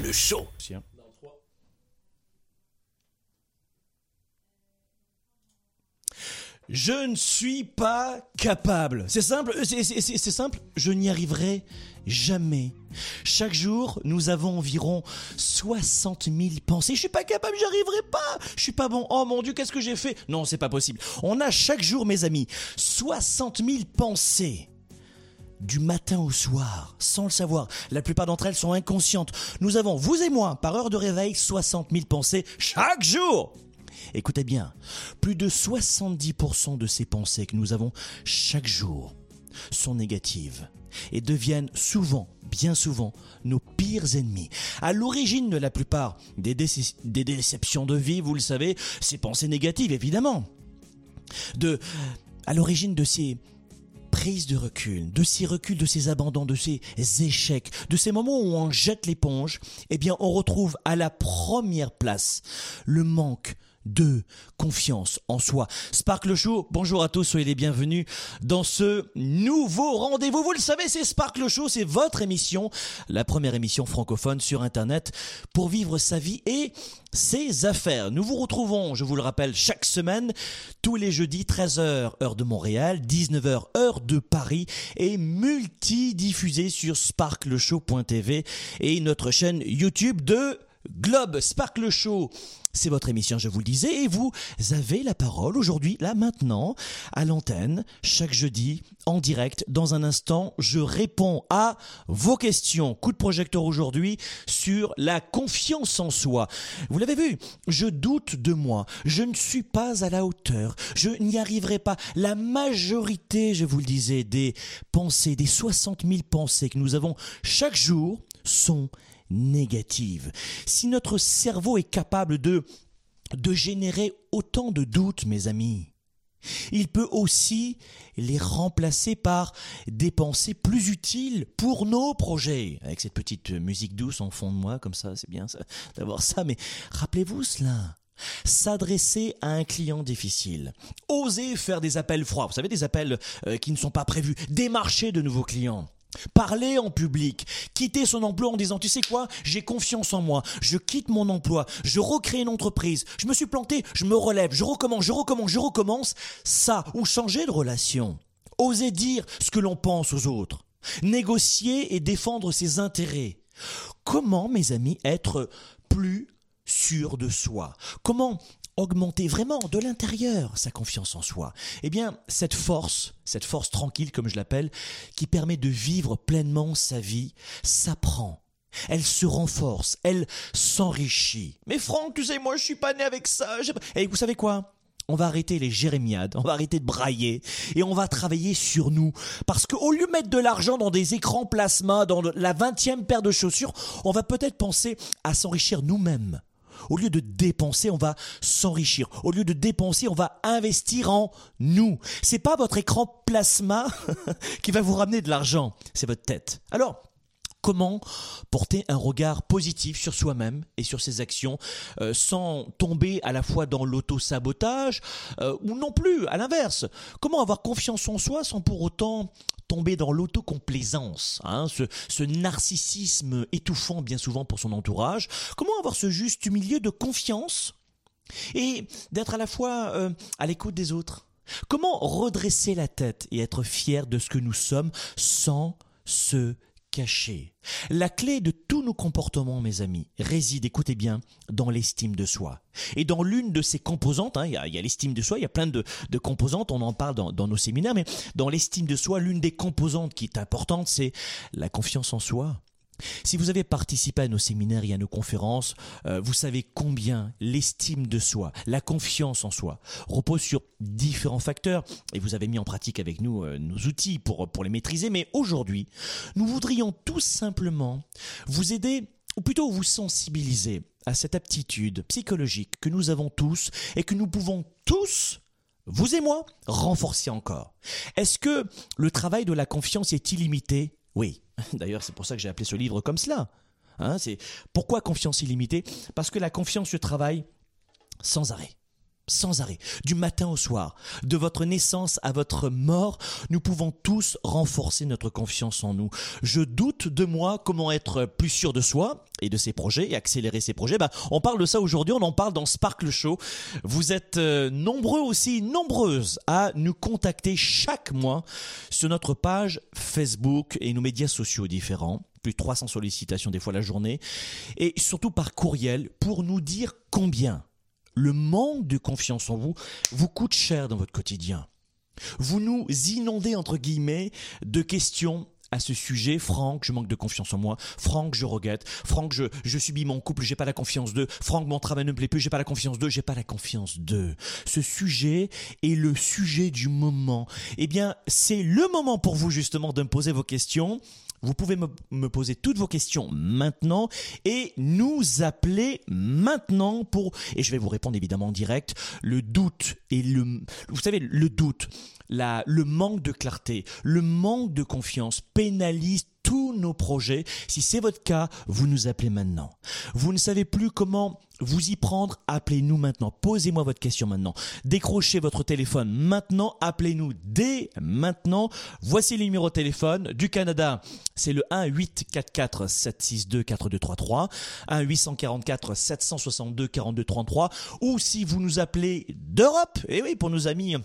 le show. Je ne suis pas capable. C'est simple, c'est- c'est c'est simple, je n'y arriverai jamais. Chaque jour, nous avons environ 60 000 pensées. Je suis pas capable, j'y arriverai pas. Je suis pas bon. Oh mon Dieu, qu'est-ce que j'ai fait? Non, c'est pas possible. On a chaque jour, mes amis, 60 000 pensées du matin au soir, sans le savoir. La plupart d'entre elles sont inconscientes. Nous avons, vous et moi, par heure de réveil, 60 000 pensées chaque jour. Écoutez bien, plus de 70% de ces pensées que nous avons chaque jour sont négatives et deviennent souvent, bien souvent, nos pires ennemis. À l'origine de la plupart des, déce- des déceptions de vie, vous le savez, ces pensées négatives, évidemment. De, à l'origine de ces prise de recul, de ces reculs, de ces abandons, de ces échecs, de ces moments où on jette l'éponge, eh bien, on retrouve à la première place le manque de confiance en soi. Sparkle Show, bonjour à tous, soyez les bienvenus dans ce nouveau rendez-vous. Vous le savez, c'est Sparkle Show, c'est votre émission, la première émission francophone sur Internet pour vivre sa vie et ses affaires. Nous vous retrouvons, je vous le rappelle, chaque semaine, tous les jeudis, 13h, heure de Montréal, 19h, heure de Paris, et multi-diffusé sur sparkleshow.tv et notre chaîne YouTube de Globe Sparkle Show. C'est votre émission, je vous le disais, et vous avez la parole aujourd'hui, là maintenant, à l'antenne, chaque jeudi, en direct. Dans un instant, je réponds à vos questions. Coup de projecteur aujourd'hui sur la confiance en soi. Vous l'avez vu, je doute de moi, je ne suis pas à la hauteur, je n'y arriverai pas. La majorité, je vous le disais, des pensées, des 60 000 pensées que nous avons chaque jour sont négatives. Si notre cerveau est capable de, de générer autant de doutes, mes amis, il peut aussi les remplacer par des pensées plus utiles pour nos projets. Avec cette petite musique douce en fond de moi, comme ça, c'est bien d'avoir ça, mais rappelez-vous cela. S'adresser à un client difficile, oser faire des appels froids, vous savez, des appels euh, qui ne sont pas prévus, démarcher de nouveaux clients. Parler en public, quitter son emploi en disant tu sais quoi, j'ai confiance en moi, je quitte mon emploi, je recrée une entreprise, je me suis planté, je me relève, je recommence, je recommence, je recommence, ça, ou changer de relation, oser dire ce que l'on pense aux autres, négocier et défendre ses intérêts. Comment, mes amis, être plus sûr de soi? Comment augmenter vraiment de l'intérieur sa confiance en soi Eh bien, cette force, cette force tranquille comme je l'appelle, qui permet de vivre pleinement sa vie, s'apprend. Elle se renforce, elle s'enrichit. Mais Franck, tu sais, moi je suis pas né avec ça. Et vous savez quoi? On va arrêter les jérémiades, on va arrêter de brailler et on va travailler sur nous. Parce qu'au lieu de mettre de l'argent dans des écrans plasma, dans la vingtième paire de chaussures, on va peut-être penser à s'enrichir nous-mêmes. Au lieu de dépenser, on va s'enrichir. Au lieu de dépenser, on va investir en nous. C'est pas votre écran plasma qui va vous ramener de l'argent, c'est votre tête. Alors, Comment porter un regard positif sur soi-même et sur ses actions euh, sans tomber à la fois dans l'auto-sabotage euh, ou non plus à l'inverse. Comment avoir confiance en soi sans pour autant tomber dans l'autocomplaisance, hein, ce, narcissisme étouffant bien souvent pour son entourage? Comment avoir ce juste milieu de confiance et d'être à la fois euh, à l'écoute des autres? Comment redresser la tête et être fier de ce que nous sommes sans se caché. La clé de tous nos comportements, mes amis, réside, écoutez bien, dans l'estime de soi. Et dans l'une de ces composantes, hein, il y a, l'estime de soi, il y a plein de, composantes, on en parle dans nos séminaires, mais dans l'estime de soi, l'une des composantes qui est importante, c'est la confiance en soi. Si vous avez participé à nos séminaires et à nos conférences, euh, vous savez combien l'estime de soi, la confiance en soi, repose sur différents facteurs et vous avez mis en pratique avec nous euh, nos outils pour, pour les maîtriser. Mais aujourd'hui, nous voudrions tout simplement vous aider ou plutôt vous sensibiliser à cette aptitude psychologique que nous avons tous et que nous pouvons tous vous et moi, renforcer encore. Est-ce que le travail de la confiance est illimité? Oui. D'ailleurs, c'est pour ça que j'ai appelé ce livre comme cela. Hein, c'est pourquoi confiance illimitée? Parce que la confiance se travaille sans arrêt sans arrêt, du matin au soir, de votre naissance à votre mort, nous pouvons tous renforcer notre confiance en nous. Je doute de moi comment être plus sûr de soi et de ses projets et accélérer ses projets. Bah, on parle de ça aujourd'hui, on en parle dans Sparkle Show. Vous êtes euh, nombreux aussi, nombreuses à nous contacter chaque mois sur notre page Facebook et nos médias sociaux différents plus de 300 sollicitations des fois la journée, et surtout par courriel pour nous dire combien le manque de confiance en vous vous coûte cher dans votre quotidien. Vous nous inondez, entre guillemets, de questions à ce sujet. Franck, je manque de confiance en moi. Franck, je regrette. Franck, je, subis mon couple, j'ai pas la confiance d'eux. Franck, mon travail ne me plaît plus, j'ai pas la confiance d'eux, j'ai pas la confiance d'eux. Ce sujet est le sujet du moment. Eh bien, c'est le moment pour vous, justement, de me poser vos questions. Vous pouvez me, poser toutes vos questions maintenant et nous appeler maintenant pour, et je vais vous répondre évidemment en direct, le doute et le, vous savez, le doute, la, le manque de clarté, le manque de confiance pénalise tous nos projets. Si c'est votre cas, vous nous appelez maintenant. Vous ne savez plus comment vous y prendre, appelez-nous maintenant. Posez-moi votre question maintenant. Décrochez votre téléphone maintenant, appelez-nous dès maintenant. Voici le numéro de téléphone du Canada. C'est le 1 844 762 4233, 1 844 762 4233 ou si vous nous appelez d'Europe, et eh oui pour nos amis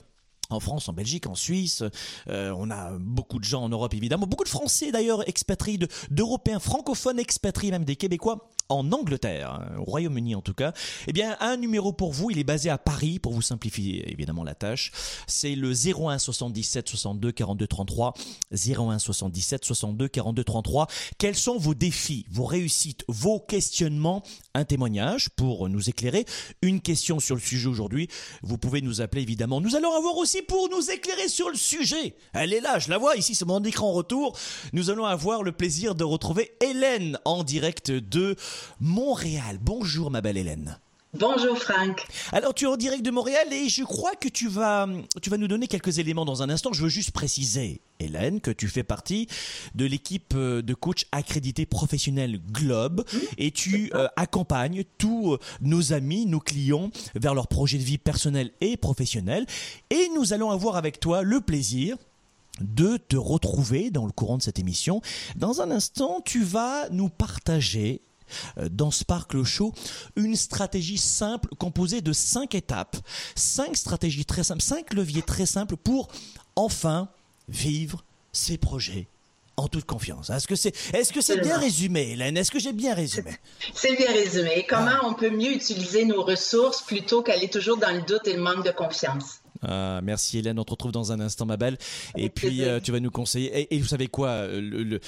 en France, en Belgique, en Suisse, euh, on a beaucoup de gens en Europe évidemment, beaucoup de Français d'ailleurs expatriés, d'Européens francophones expatriés, même des Québécois en Angleterre, hein, au Royaume-Uni en tout cas. Eh bien, un numéro pour vous, il est basé à Paris pour vous simplifier évidemment la tâche. C'est le 01 77 62 42 33, 01 77 62 42 33. Quels sont vos défis, vos réussites, vos questionnements? Un témoignage pour nous éclairer, une question sur le sujet aujourd'hui. Vous pouvez nous appeler évidemment. Nous allons avoir aussi pour nous éclairer sur le sujet. Elle est là, je la vois ici, c'est mon écran retour. Nous allons avoir le plaisir de retrouver Hélène en direct de Montréal. Bonjour ma belle Hélène. Bonjour Franck. Alors tu es en direct de Montréal et je crois que tu vas, tu vas nous donner quelques éléments dans un instant. Je veux juste préciser, Hélène, que tu fais partie de l'équipe euh, de coach accrédité professionnel Globe et tu euh, accompagnes tous euh, nos amis, nos clients vers leurs projets de vie personnels et professionnels. Et nous allons avoir avec toi le plaisir de te retrouver dans le courant de cette émission. Dans un instant, tu vas nous partager euh, dans Sparkle Show une stratégie simple composée de cinq étapes, cinq stratégies très simples, cinq leviers très simples pour enfin vivre ses projets en toute confiance. Est-ce que c'est est-ce que c'est bien résumé, Hélène? Est-ce que j'ai bien résumé? C'est bien résumé. Comment ah. on peut mieux utiliser nos ressources plutôt qu'aller toujours dans le doute et le manque de confiance? Ah, merci Hélène, on te retrouve dans un instant ma belle. Et puis euh, tu vas nous conseiller. Et, vous savez quoi euh,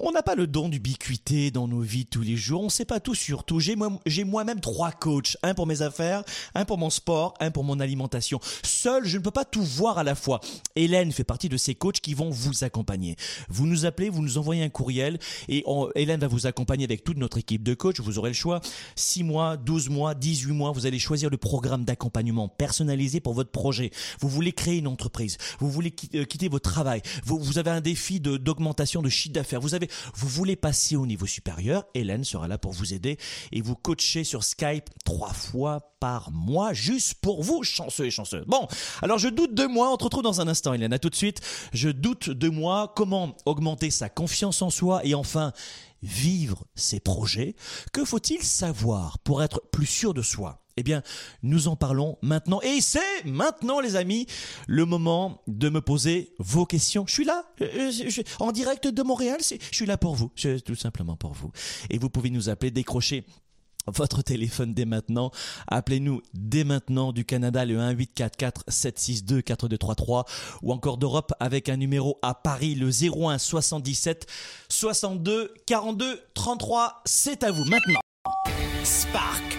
On n'a pas le don d'ubiquité dans nos vies tous les jours. On ne sait pas tout sur tout. J'ai moi-même trois coachs. Un pour mes affaires, un pour mon sport, un pour mon alimentation. Seul, je ne peux pas tout voir à la fois. Hélène fait partie de ces coachs qui vont vous accompagner. Vous nous appelez, vous nous envoyez un courriel et Hélène va vous accompagner avec toute notre équipe de coachs. Vous aurez le choix. 6 mois, 12 mois, 18 mois, vous allez choisir le programme d'accompagnement personnalisé pour votre projet vous voulez créer une entreprise, vous voulez euh, quitter votre travail, vous, avez un défi d'augmentation de, chiffre d'affaires, vous avez, vous voulez passer au niveau supérieur, Hélène sera là pour vous aider et vous coacher sur Skype trois fois par mois, juste pour vous, chanceux et chanceux. Bon, alors je doute de moi, on te retrouve dans un instant, Hélène, à tout de suite. Je doute de moi, comment augmenter sa confiance en soi et enfin vivre ses projets? Que faut-il savoir pour être plus sûr de soi? Eh bien, nous en parlons maintenant. Et c'est maintenant, les amis, le moment de me poser vos questions. Je suis là, euh, je- en direct de Montréal. Je suis là pour vous, tout simplement pour vous. Et vous pouvez nous appeler, décrocher votre téléphone dès maintenant. Appelez-nous dès maintenant du Canada le 1844 762 4233 ou encore d'Europe avec un numéro à Paris le 01 77 62 42 33. C'est à vous maintenant. Spark,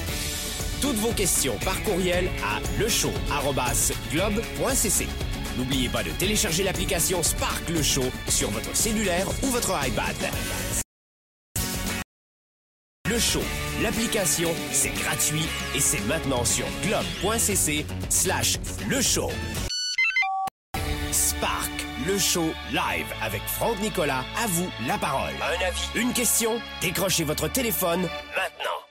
Toutes vos questions par courriel à lechaud.globe.cc. N'oubliez pas de télécharger l'application Spark Le Show sur votre cellulaire ou votre iPad. Le Show, l'application, c'est gratuit et c'est maintenant sur globe.cc slash le show. Spark, le show live avec Franck Nicolas. À vous la parole. Un avis, une question Décrochez votre téléphone maintenant.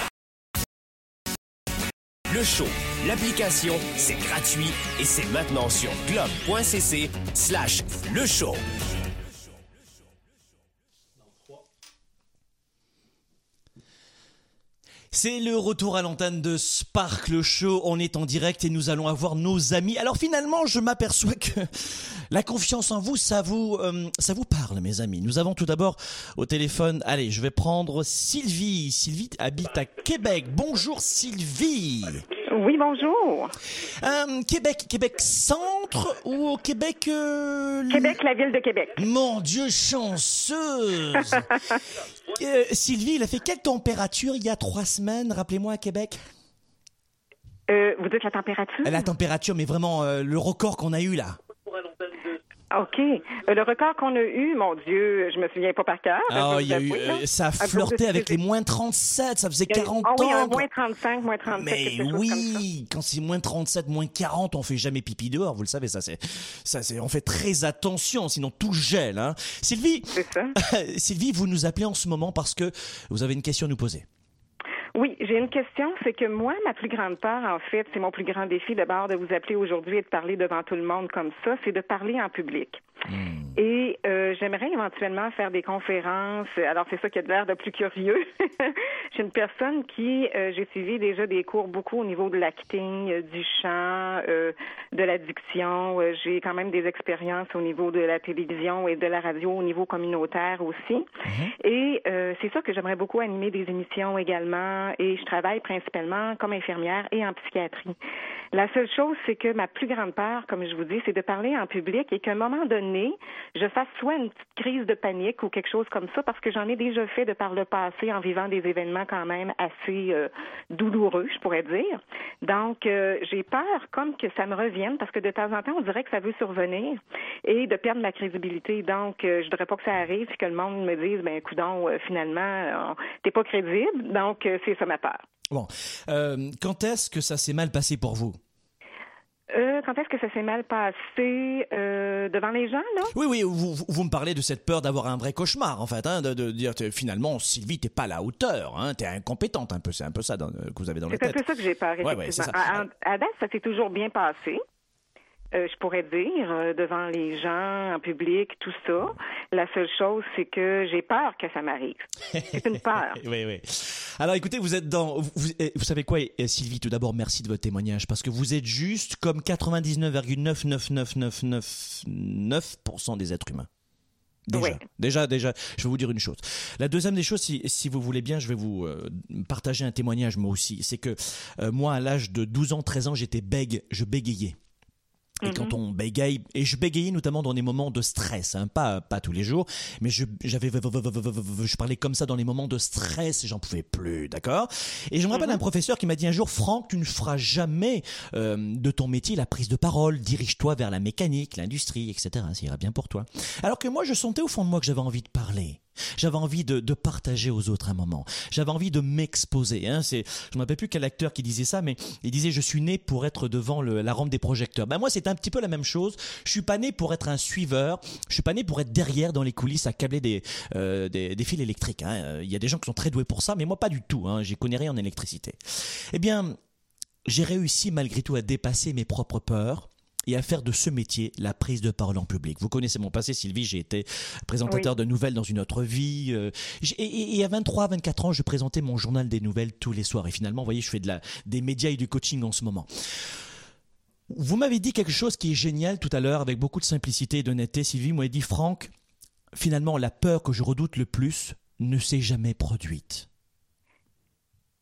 Le Show, l'application, c'est gratuit et c'est maintenant sur globe.cc slash le show. C'est le retour à l'antenne de Spark le Show. On est en direct et nous allons avoir nos amis. Alors finalement, je m'aperçois que la confiance en vous, ça vous, euh, ça vous parle, mes amis. Nous avons tout d'abord au téléphone. Allez, je vais prendre Sylvie. Sylvie habite à Québec. Bonjour Sylvie. Oui, bonjour. Euh, Québec, Québec centre ou au Québec euh, Québec, la ville de Québec. Mon Dieu, chanceuse. Euh, Sylvie, il a fait quelle température il y a trois semaines, rappelez-moi, à Québec? Vous dites la température? La température, mais vraiment le record qu'on a eu là. OK. Euh, le record qu'on a eu, mon Dieu, je me souviens pas par cœur. Ah, je il y a eu, euh, ça a vous flirté êtes- avec les moins 37, ça faisait Il y a eu- 40 Ah oui, ans. moins 35, moins 37, Mais oui, quand c'est moins 37, moins 40, on fait jamais pipi dehors, vous le savez, ça c'est, ça c'est, on fait très attention, sinon tout gèle. Hein. Sylvie, ça. Sylvie, vous nous appelez en ce moment parce que vous avez une question à nous poser. Oui, j'ai une question. C'est que moi, ma plus grande peur, en fait, c'est mon plus grand défi d'abord de vous appeler aujourd'hui et de parler devant tout le monde comme ça, c'est de parler en public. Et euh, j'aimerais éventuellement faire des conférences. Alors, c'est ça qui a l'air de plus curieux. j'ai une personne qui, euh, j'ai suivi déjà des cours beaucoup au niveau de l'acting, euh, du chant, de la diction. Euh, j'ai quand même des expériences au niveau de la télévision et de la radio au niveau communautaire aussi. Et euh, c'est ça que j'aimerais beaucoup animer des émissions également. Et je travaille principalement comme infirmière et en psychiatrie. La seule chose, c'est que ma plus grande peur, comme je vous dis, c'est de parler en public et qu'à un moment donné, je fasse soit une petite crise de panique ou quelque chose comme ça, parce que j'en ai déjà fait de par le passé en vivant des événements quand même assez euh, douloureux, je pourrais dire. Donc, euh, j'ai peur comme que ça me revienne, parce que de temps en temps, on dirait que ça veut survenir et de perdre ma crédibilité. Donc, euh, je voudrais pas que ça arrive et que le monde me dise, ben, coudon, euh, finalement, t'es pas crédible. Donc, euh, c'est ça ma peur. Bon, euh, quand est-ce que ça s'est mal passé pour vous? Euh, quand est-ce que ça s'est mal passé euh, devant les gens, là? Oui, oui, vous, me parlez de cette peur d'avoir un vrai cauchemar, en fait, hein, de, de dire finalement, Sylvie, t'es pas à la hauteur, hein, t'es incompétente un peu, c'est un peu ça dans- que vous avez dans la C'est un tête. peu ça que j'ai peur, Ouais, ouais, effectivement. ça. à, à- à date, ça s'est toujours bien passé. Euh, je pourrais dire, euh, devant les gens, en public, tout ça. La seule chose, c'est que j'ai peur que ça m'arrive. C'est une peur. Oui, oui. Alors écoutez, vous êtes dans... Vous, vous- eh, vous savez quoi, eh, Sylvie, tout d'abord, merci de votre témoignage, parce que vous êtes juste comme 99,99999% des êtres humains. Déjà, Ouais. déjà, déjà, je vais vous dire une chose. La deuxième des choses, si, si vous voulez bien, je vais vous euh, partager un témoignage moi aussi. C'est que euh, moi, à l'âge de 12 ans, 13 ans, j'étais bègue, je bégayais. Et quand on bégaye, et je bégayais notamment dans des moments de stress, hein, pas pas tous les jours, mais je j'avais je parlais comme ça dans les moments de stress, et j'en pouvais plus, d'accord? Et je me rappelle un professeur qui m'a dit un jour, Franck, tu ne feras jamais euh, de ton métier la prise de parole, dirige-toi vers la mécanique, l'industrie, etc. Ça ira bien pour toi. Alors que moi, je sentais au fond de moi que j'avais envie de parler. J'avais envie de, partager aux autres un moment. J'avais envie de m'exposer. Hein. C'est, je ne rappelle plus quel acteur qui disait ça, mais il disait je suis né pour être devant le, la rampe des projecteurs. Ben moi c'est un petit peu la même chose. Je suis pas né pour être un suiveur. Je suis pas né pour être derrière dans les coulisses à câbler des euh, fils électriques. Hein. Il y a des gens qui sont très doués pour ça, mais moi pas du tout. Hein. J'y connais rien en électricité. Eh bien, j'ai réussi malgré tout à dépasser mes propres peurs et à faire de ce métier la prise de parole en public. Vous connaissez mon passé, Sylvie, j'ai été présentateur de nouvelles dans une autre vie. Euh, et, et, à 23, 24 ans, je présentais mon journal des nouvelles tous les soirs. Et finalement, vous voyez, je fais de la, des médias et du coaching en ce moment. Vous m'avez dit quelque chose qui est génial tout à l'heure, avec beaucoup de simplicité et d'honnêteté. Sylvie Vous m'avez dit, Franck, finalement, la peur que je redoute le plus ne s'est jamais produite.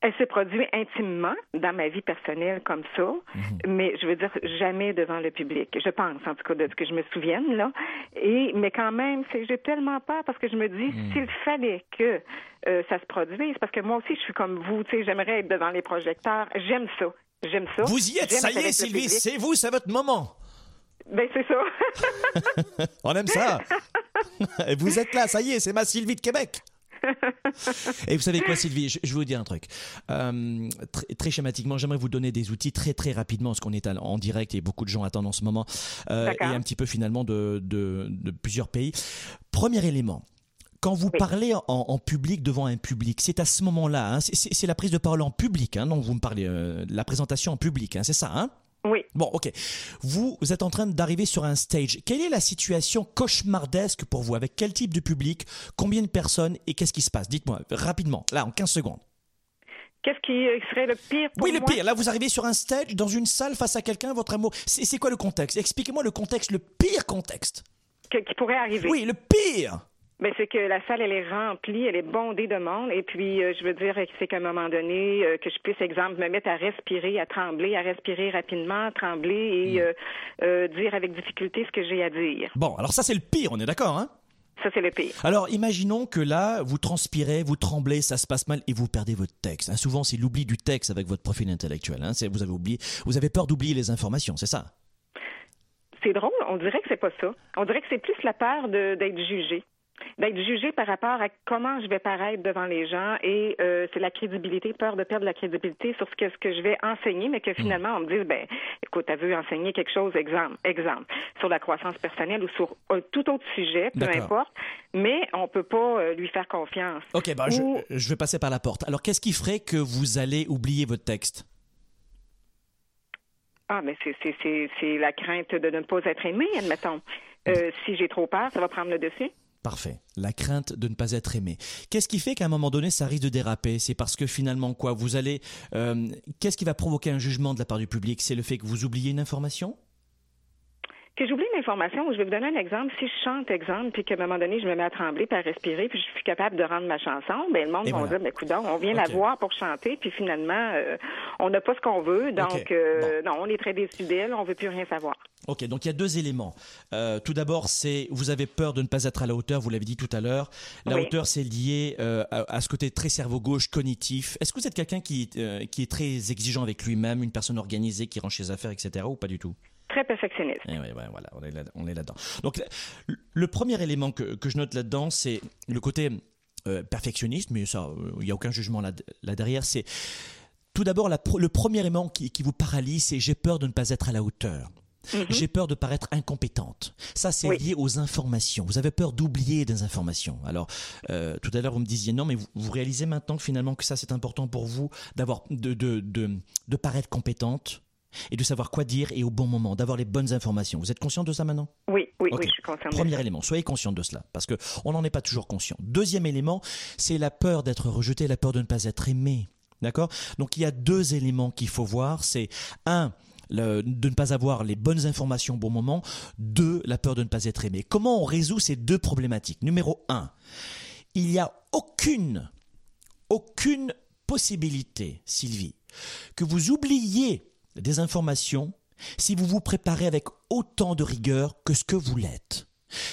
Elle se produit intimement dans ma vie personnelle comme ça, mhm. mais je veux dire jamais devant le public. Je pense, en tout cas, de ce que je me souvienne là. Et mais quand même, c'est j'ai tellement peur parce que je me dis mhm. s'il fallait que euh, ça se produise, parce que moi aussi je suis comme vous, tu sais, j'aimerais être devant les projecteurs. J'aime ça, j'aime ça. Vous y êtes, ça y est, Sylvie, c'est vous, c'est votre moment. Ben c'est ça. On aime ça. vous êtes là, ça y est, c'est ma Sylvie de Québec. Et vous savez quoi, Sylvie, je, vais vous dire un truc. Euh, très, schématiquement, j'aimerais vous donner des outils très très rapidement, parce qu'on est en direct et beaucoup de gens attendent en ce moment, euh, et un petit peu finalement de, de, plusieurs pays. Premier élément, quand vous parlez en, public devant un public, c'est à ce moment-là, hein, c'est la prise de parole en public, hein, donc vous me parlez, euh, la présentation en public, hein, c'est ça, hein? Oui. Bon, ok. Vous, êtes en train d'arriver sur un stage. Quelle est la situation cauchemardesque pour vous? Avec quel type de public? Combien de personnes? Et qu'est-ce qui se passe? Dites-moi rapidement, là, en 15 secondes. Qu'est-ce qui serait le pire pour Oui, le pire. Là, vous arrivez sur un stage, dans une salle, face à quelqu'un, votre amour. C'est quoi le contexte? Expliquez-moi le contexte, le pire contexte. qui pourrait arriver. Oui, le pire ben, c'est que la salle, elle est remplie, elle est bondée de monde. Et puis, euh, je veux dire, c'est qu'à un moment donné, euh, que je puisse, exemple, me mettre à respirer, à trembler, à respirer rapidement, à trembler et hmm. euh, dire avec difficulté ce que j'ai à dire. Bon, alors ça, c'est le pire, on est d'accord, hein? Ça, c'est le pire. Alors, imaginons que là, vous transpirez, vous tremblez, ça se passe mal et vous perdez votre texte. Hein, souvent, c'est l'oubli du texte avec votre profil intellectuel. Hein, vous avez oublié, vous avez peur d'oublier les informations, c'est ça? C'est drôle, on dirait que c'est pas ça. On dirait que c'est plus la peur d'être jugé d'être jugé par rapport à comment je vais paraître devant les gens et euh, c'est la crédibilité, peur de perdre la crédibilité sur ce que, ce que je vais enseigner, mais que finalement on me dise, ben, écoute, tu veux enseigner quelque chose, exemple, exemple, sur la croissance personnelle ou sur un tout autre sujet, peu importe, mais on peut pas euh, lui faire confiance. Ok, ben, je, je vais passer par la porte. Alors, qu'est-ce qui ferait que vous allez oublier votre texte? Ah, mais c'est la crainte de ne pas être aimé, admettons. Euh, si j'ai trop peur, ça va prendre le dessus. Parfait. La crainte de ne pas être aimé. Qu'est-ce qui fait qu'à un moment donné, ça risque de déraper? C'est parce que finalement, quoi? Vous allez. Euh, qu'est-ce qui va provoquer un jugement de la part du public? C'est le fait que vous oubliez une information? Que j'oublie une information, je vais vous donner un exemple. Si je chante, exemple, puis qu'à un moment donné, je me mets à trembler, puis à respirer, puis je suis capable de rendre ma chanson, ben le monde va dire, ben, écoute, on vient la voir pour chanter, puis finalement, euh, on n'a pas ce qu'on veut, donc euh, non, on est très déçus d'elle, on veut plus rien savoir. Ok, donc il y a deux éléments. Euh, tout d'abord, c'est vous avez peur de ne pas être à la hauteur, vous l'avez dit tout à l'heure. La hauteur, c'est lié à, à, ce côté très cerveau gauche, cognitif. Est-ce que vous êtes quelqu'un qui, qui est très exigeant avec lui-même, une personne organisée qui range ses affaires, etc., ou pas du tout? Très perfectionniste. Eh voilà, on est là, dedans Donc, le premier élément que, je note là-dedans, c'est le côté euh, perfectionniste, mais ça, il n'y a aucun jugement là, derrière. C'est tout d'abord le premier élément qui, vous paralyse, c'est j'ai peur de ne pas être à la hauteur. Mhm. J'ai peur de paraître incompétente. Ça, c'est lié aux informations. Vous avez peur d'oublier des informations. Alors, euh, tout à l'heure, vous me disiez non, mais vous, réalisez maintenant finalement que ça, c'est important pour vous d'avoir de, de, de paraître compétente et de savoir quoi dire et au bon moment, d'avoir les bonnes informations. Vous êtes conscient de ça maintenant? Oui, oui, oui, je suis conscient. Premier élément, soyez conscient de cela, parce que on n'en est pas toujours conscient. Deuxième élément, c'est la peur d'être rejeté, la peur de ne pas être aimé. D'accord? Donc il y a deux éléments qu'il faut voir. C'est un, de ne pas avoir les bonnes informations au bon moment. Deux, la peur de ne pas être aimé. Comment on résout ces deux problématiques? Numéro un, il n'y a aucune, aucune possibilité, Sylvie, que vous oubliez des informations si vous vous préparez avec autant de rigueur que ce que vous l'êtes.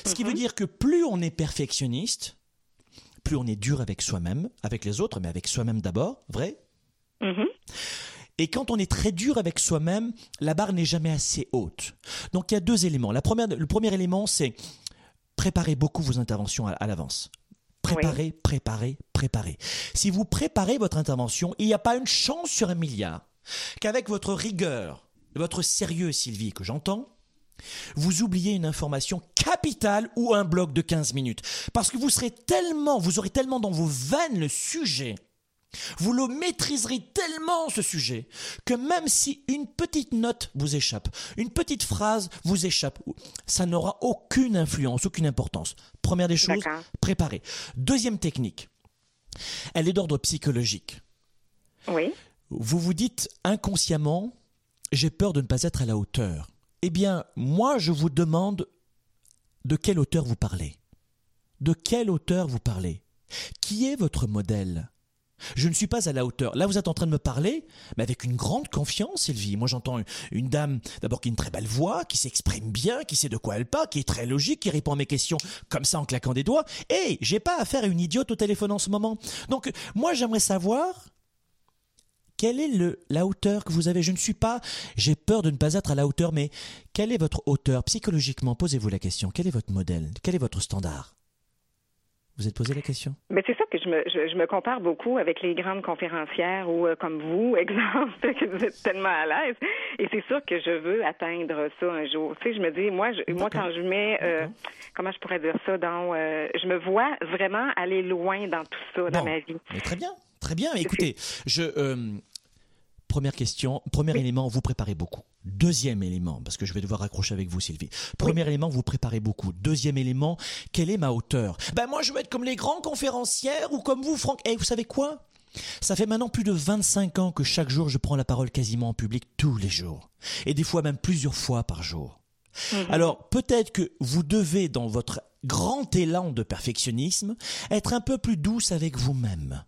Ce qui veut dire que plus on est perfectionniste, plus on est dur avec soi-même, avec les autres, mais avec soi-même d'abord, vrai? Mhm. Et quand on est très dur avec soi-même, la barre n'est jamais assez haute. Donc il y a deux éléments. La première, le premier élément, c'est préparer beaucoup vos interventions à, à l'avance. Préparez, préparez, préparez. Si vous préparez votre intervention, il n'y a pas une chance sur un milliard qu'avec votre rigueur, votre sérieux, Sylvie, que j'entends, vous oubliez une information capitale ou un bloc de 15 minutes. Parce que vous serez tellement, vous aurez tellement dans vos veines le sujet vous le maîtriserez tellement ce sujet que même si une petite note vous échappe, une petite phrase vous échappe, ça n'aura aucune influence, aucune importance. Première des choses, préparez. Deuxième technique, elle est d'ordre psychologique. Oui. Vous vous dites inconsciemment, j'ai peur de ne pas être à la hauteur. Eh bien, moi, je vous demande de quelle hauteur vous parlez. De quelle hauteur vous parlez Qui est votre modèle? Je ne suis pas à la hauteur. Là, vous êtes en train de me parler, mais avec une grande confiance, Sylvie. Moi, j'entends une, dame, d'abord, qui a une très belle voix, qui s'exprime bien, qui sait de quoi elle parle, qui est très logique, qui répond à mes questions comme ça en claquant des doigts. Et j'ai pas affaire à une idiote au téléphone en ce moment. Donc, moi, j'aimerais savoir quelle est le, la hauteur que vous avez Je ne suis pas, j'ai peur de ne pas être à la hauteur, mais quelle est votre hauteur? Psychologiquement, posez-vous la question. Quel est votre modèle? Quel est votre standard? Vous êtes posé la question? Mais c'est ça que je me, je, je me compare beaucoup avec les grandes conférencières ou euh, comme vous, exemple, que vous êtes tellement à l'aise. Et c'est sûr que je veux atteindre ça un jour. Tu sais, je me dis, moi, je, moi quand je mets, euh, comment je pourrais dire ça, dans, euh, je me vois vraiment aller loin dans tout ça dans ma vie. Mais très bien, très bien. Écoutez, je première question, premier élément, vous préparez beaucoup. Deuxième élément, parce que je vais devoir raccrocher avec vous, Sylvie. Premier élément, vous préparez beaucoup. Deuxième élément, quelle est ma hauteur? Ben moi, je veux être comme les grands conférencières ou comme vous, Franck. Et vous savez quoi? Ça fait maintenant plus de 25 ans que chaque jour je prends la parole quasiment en public tous les jours. Et des fois même plusieurs fois par jour. Alors peut-être que vous devez, dans votre grand élan de perfectionnisme, être un peu plus douce avec vous-même.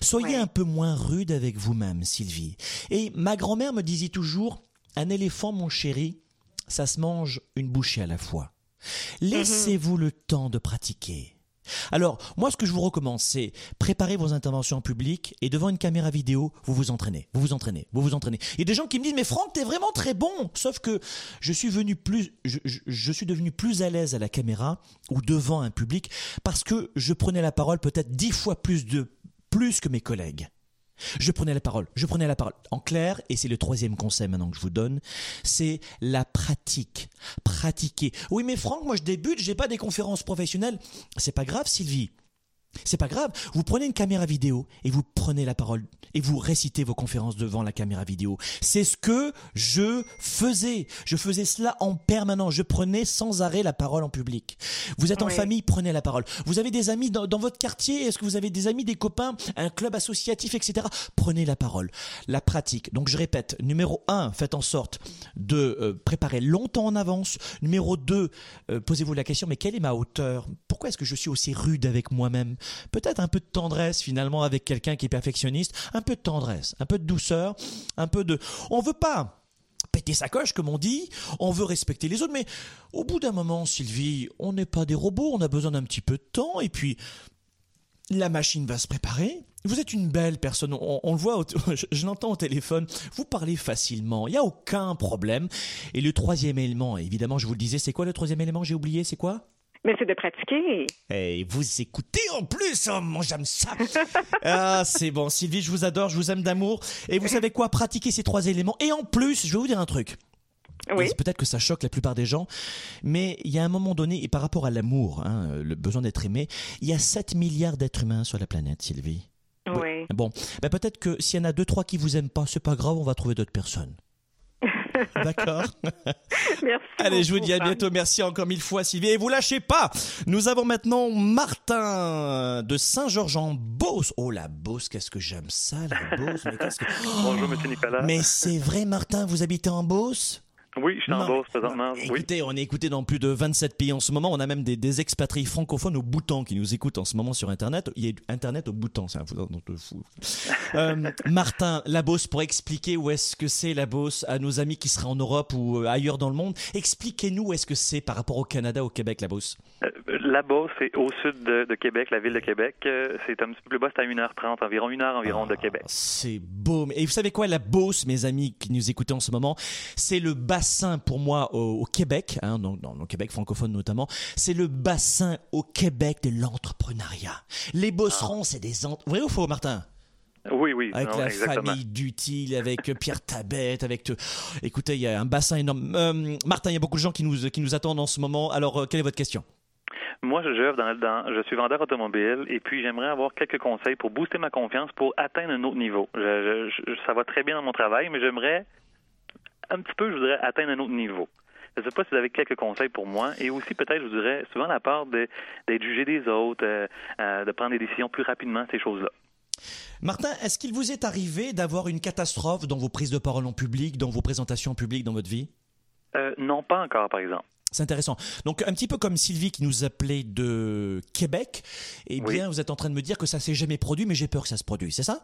Soyez Ouais. un peu moins rude avec vous-même, Sylvie. Et ma grand-mère me disait toujours, un éléphant, mon chéri, ça se mange une bouchée à la fois. Laissez-vous le temps de pratiquer. Alors, moi, ce que je vous recommande, c'est préparer vos interventions en public et devant une caméra vidéo, vous vous entraînez, vous vous entraînez, vous vous entraînez. Il y a des gens qui me disent, mais Franck, t'es vraiment très bon. Sauf que je suis venu plus, je, je- je suis devenu plus à l'aise à la caméra ou devant un public parce que je prenais la parole peut-être dix fois plus de, plus que mes collègues. Je prenais la parole, je prenais la parole. En clair, et c'est le troisième conseil maintenant que je vous donne, c'est la pratique. Pratiquer. Oui, mais Franck, moi je débute, j'ai pas des conférences professionnelles. C'est pas grave, Sylvie. C'est pas grave. Vous prenez une caméra vidéo et vous prenez la parole et vous récitez vos conférences devant la caméra vidéo. C'est ce que je faisais. Je faisais cela en permanence. Je prenais sans arrêt la parole en public. Vous êtes en famille, prenez la parole. Vous avez des amis dans, dans votre quartier? Est-ce que vous avez des amis, des copains, un club associatif, etc. Prenez la parole. La pratique. Donc je répète. Numéro un, faites en sorte de euh, préparer longtemps en avance. Numéro deux, euh, posez-vous la question, mais quelle est ma hauteur? Pourquoi est-ce que je suis aussi rude avec moi-même? Peut-être un peu de tendresse finalement avec quelqu'un qui est perfectionniste, un peu de tendresse, un peu de douceur, un peu de... On veut pas péter sa coche, comme on dit, on veut respecter les autres, mais au bout d'un moment, Sylvie, on n'est pas des robots, on a besoin d'un petit peu de temps, et puis la machine va se préparer. Vous êtes une belle personne, on, le voit, je, je l'entends au téléphone, vous parlez facilement, il n'y a aucun problème. Et le troisième élément, évidemment, je vous le disais, c'est quoi le troisième élément J'ai oublié, c'est quoi? Mais c'est de pratiquer. et vous écoutez en plus, oh, moi j'aime ça. ah, c'est bon, Sylvie, je vous adore, je vous aime d'amour. Et vous savez quoi Pratiquez ces trois éléments. Et en plus, je vais vous dire un truc. Oui. Peut-être que ça choque la plupart des gens, mais il y a un moment donné, et par rapport à l'amour, hein, le besoin d'être aimé, il y a 7 milliards d'êtres humains sur la planète, Sylvie. Oui. Bon, ben peut-être que s'il y en a deux, trois qui vous aiment pas, c'est pas grave, on va trouver d'autres personnes. D'accord Merci. Allez, je vous dis à bientôt. Merci encore mille fois, Sylvie. Et vous lâchez pas. Nous avons maintenant Martin de Saint-Georges-en-Beauce. Oh, la Beauce, qu'est-ce que j'aime ça, la Beauce. Mais, Bonjour, monsieur Nicolas. Mais c'est vrai, Martin, vous habitez en Beauce? Oui, je suis en Beauce présentement. Écoutez, on est écouté dans plus de 27 pays en ce moment. On a même des, des expatriés francophones au Bhoutan qui nous écoutent en ce moment sur Internet. Il y a Internet au Bhoutan, c'est un fou. euh, Martin, la Beauce, pour expliquer où est-ce que c'est la Beauce à nos amis qui seraient en Europe ou euh, ailleurs dans le monde, expliquez-nous où est-ce que c'est par rapport au Canada, au Québec, la Beauce. Euh, la Beauce, c'est au sud de, Québec, la ville de Québec. Euh, c'est un petit peu plus bas, c'est à 1h30, environ 1 heure environ de ah, Québec. C'est beau. Et vous savez quoi, la Beauce, mes amis qui nous écoutaient en ce moment, c'est le bassin pour moi au, Québec, hein, dans, le Québec francophone notamment, c'est le bassin au Québec de l'entrepreneuriat. Les Beaucerons, c'est des... Vrai ou faux, Martin? Oui, oui. Avec la famille d'utile, avec Pierre Tabette, avec. Écoutez, il y a un bassin énorme. Euh, Martin, il y a beaucoup de gens qui nous, qui nous attendent en ce moment. Alors, euh, quelle est votre question? Moi, je, dans, dans, je suis vendeur automobile et puis j'aimerais avoir quelques conseils pour booster ma confiance pour atteindre un autre niveau. ça va très bien dans mon travail, mais j'aimerais un petit peu, je voudrais atteindre un autre niveau. Je ne sais pas si vous avez quelques conseils pour moi. Et aussi, peut-être, je vous dirais, souvent la part d'être jugé des autres, euh, de prendre des décisions plus rapidement, ces choses-là. Martin, est-ce qu'il vous est arrivé d'avoir une catastrophe dans vos prises de parole en public, dans vos présentations publiques dans votre vie? Euh, Non, pas encore, par exemple. C'est intéressant. Donc un petit peu comme Sylvie qui nous appelait de Québec, eh bien vous êtes en train de me dire que ça s'est jamais produit, mais j'ai peur que ça se produise, c'est ça?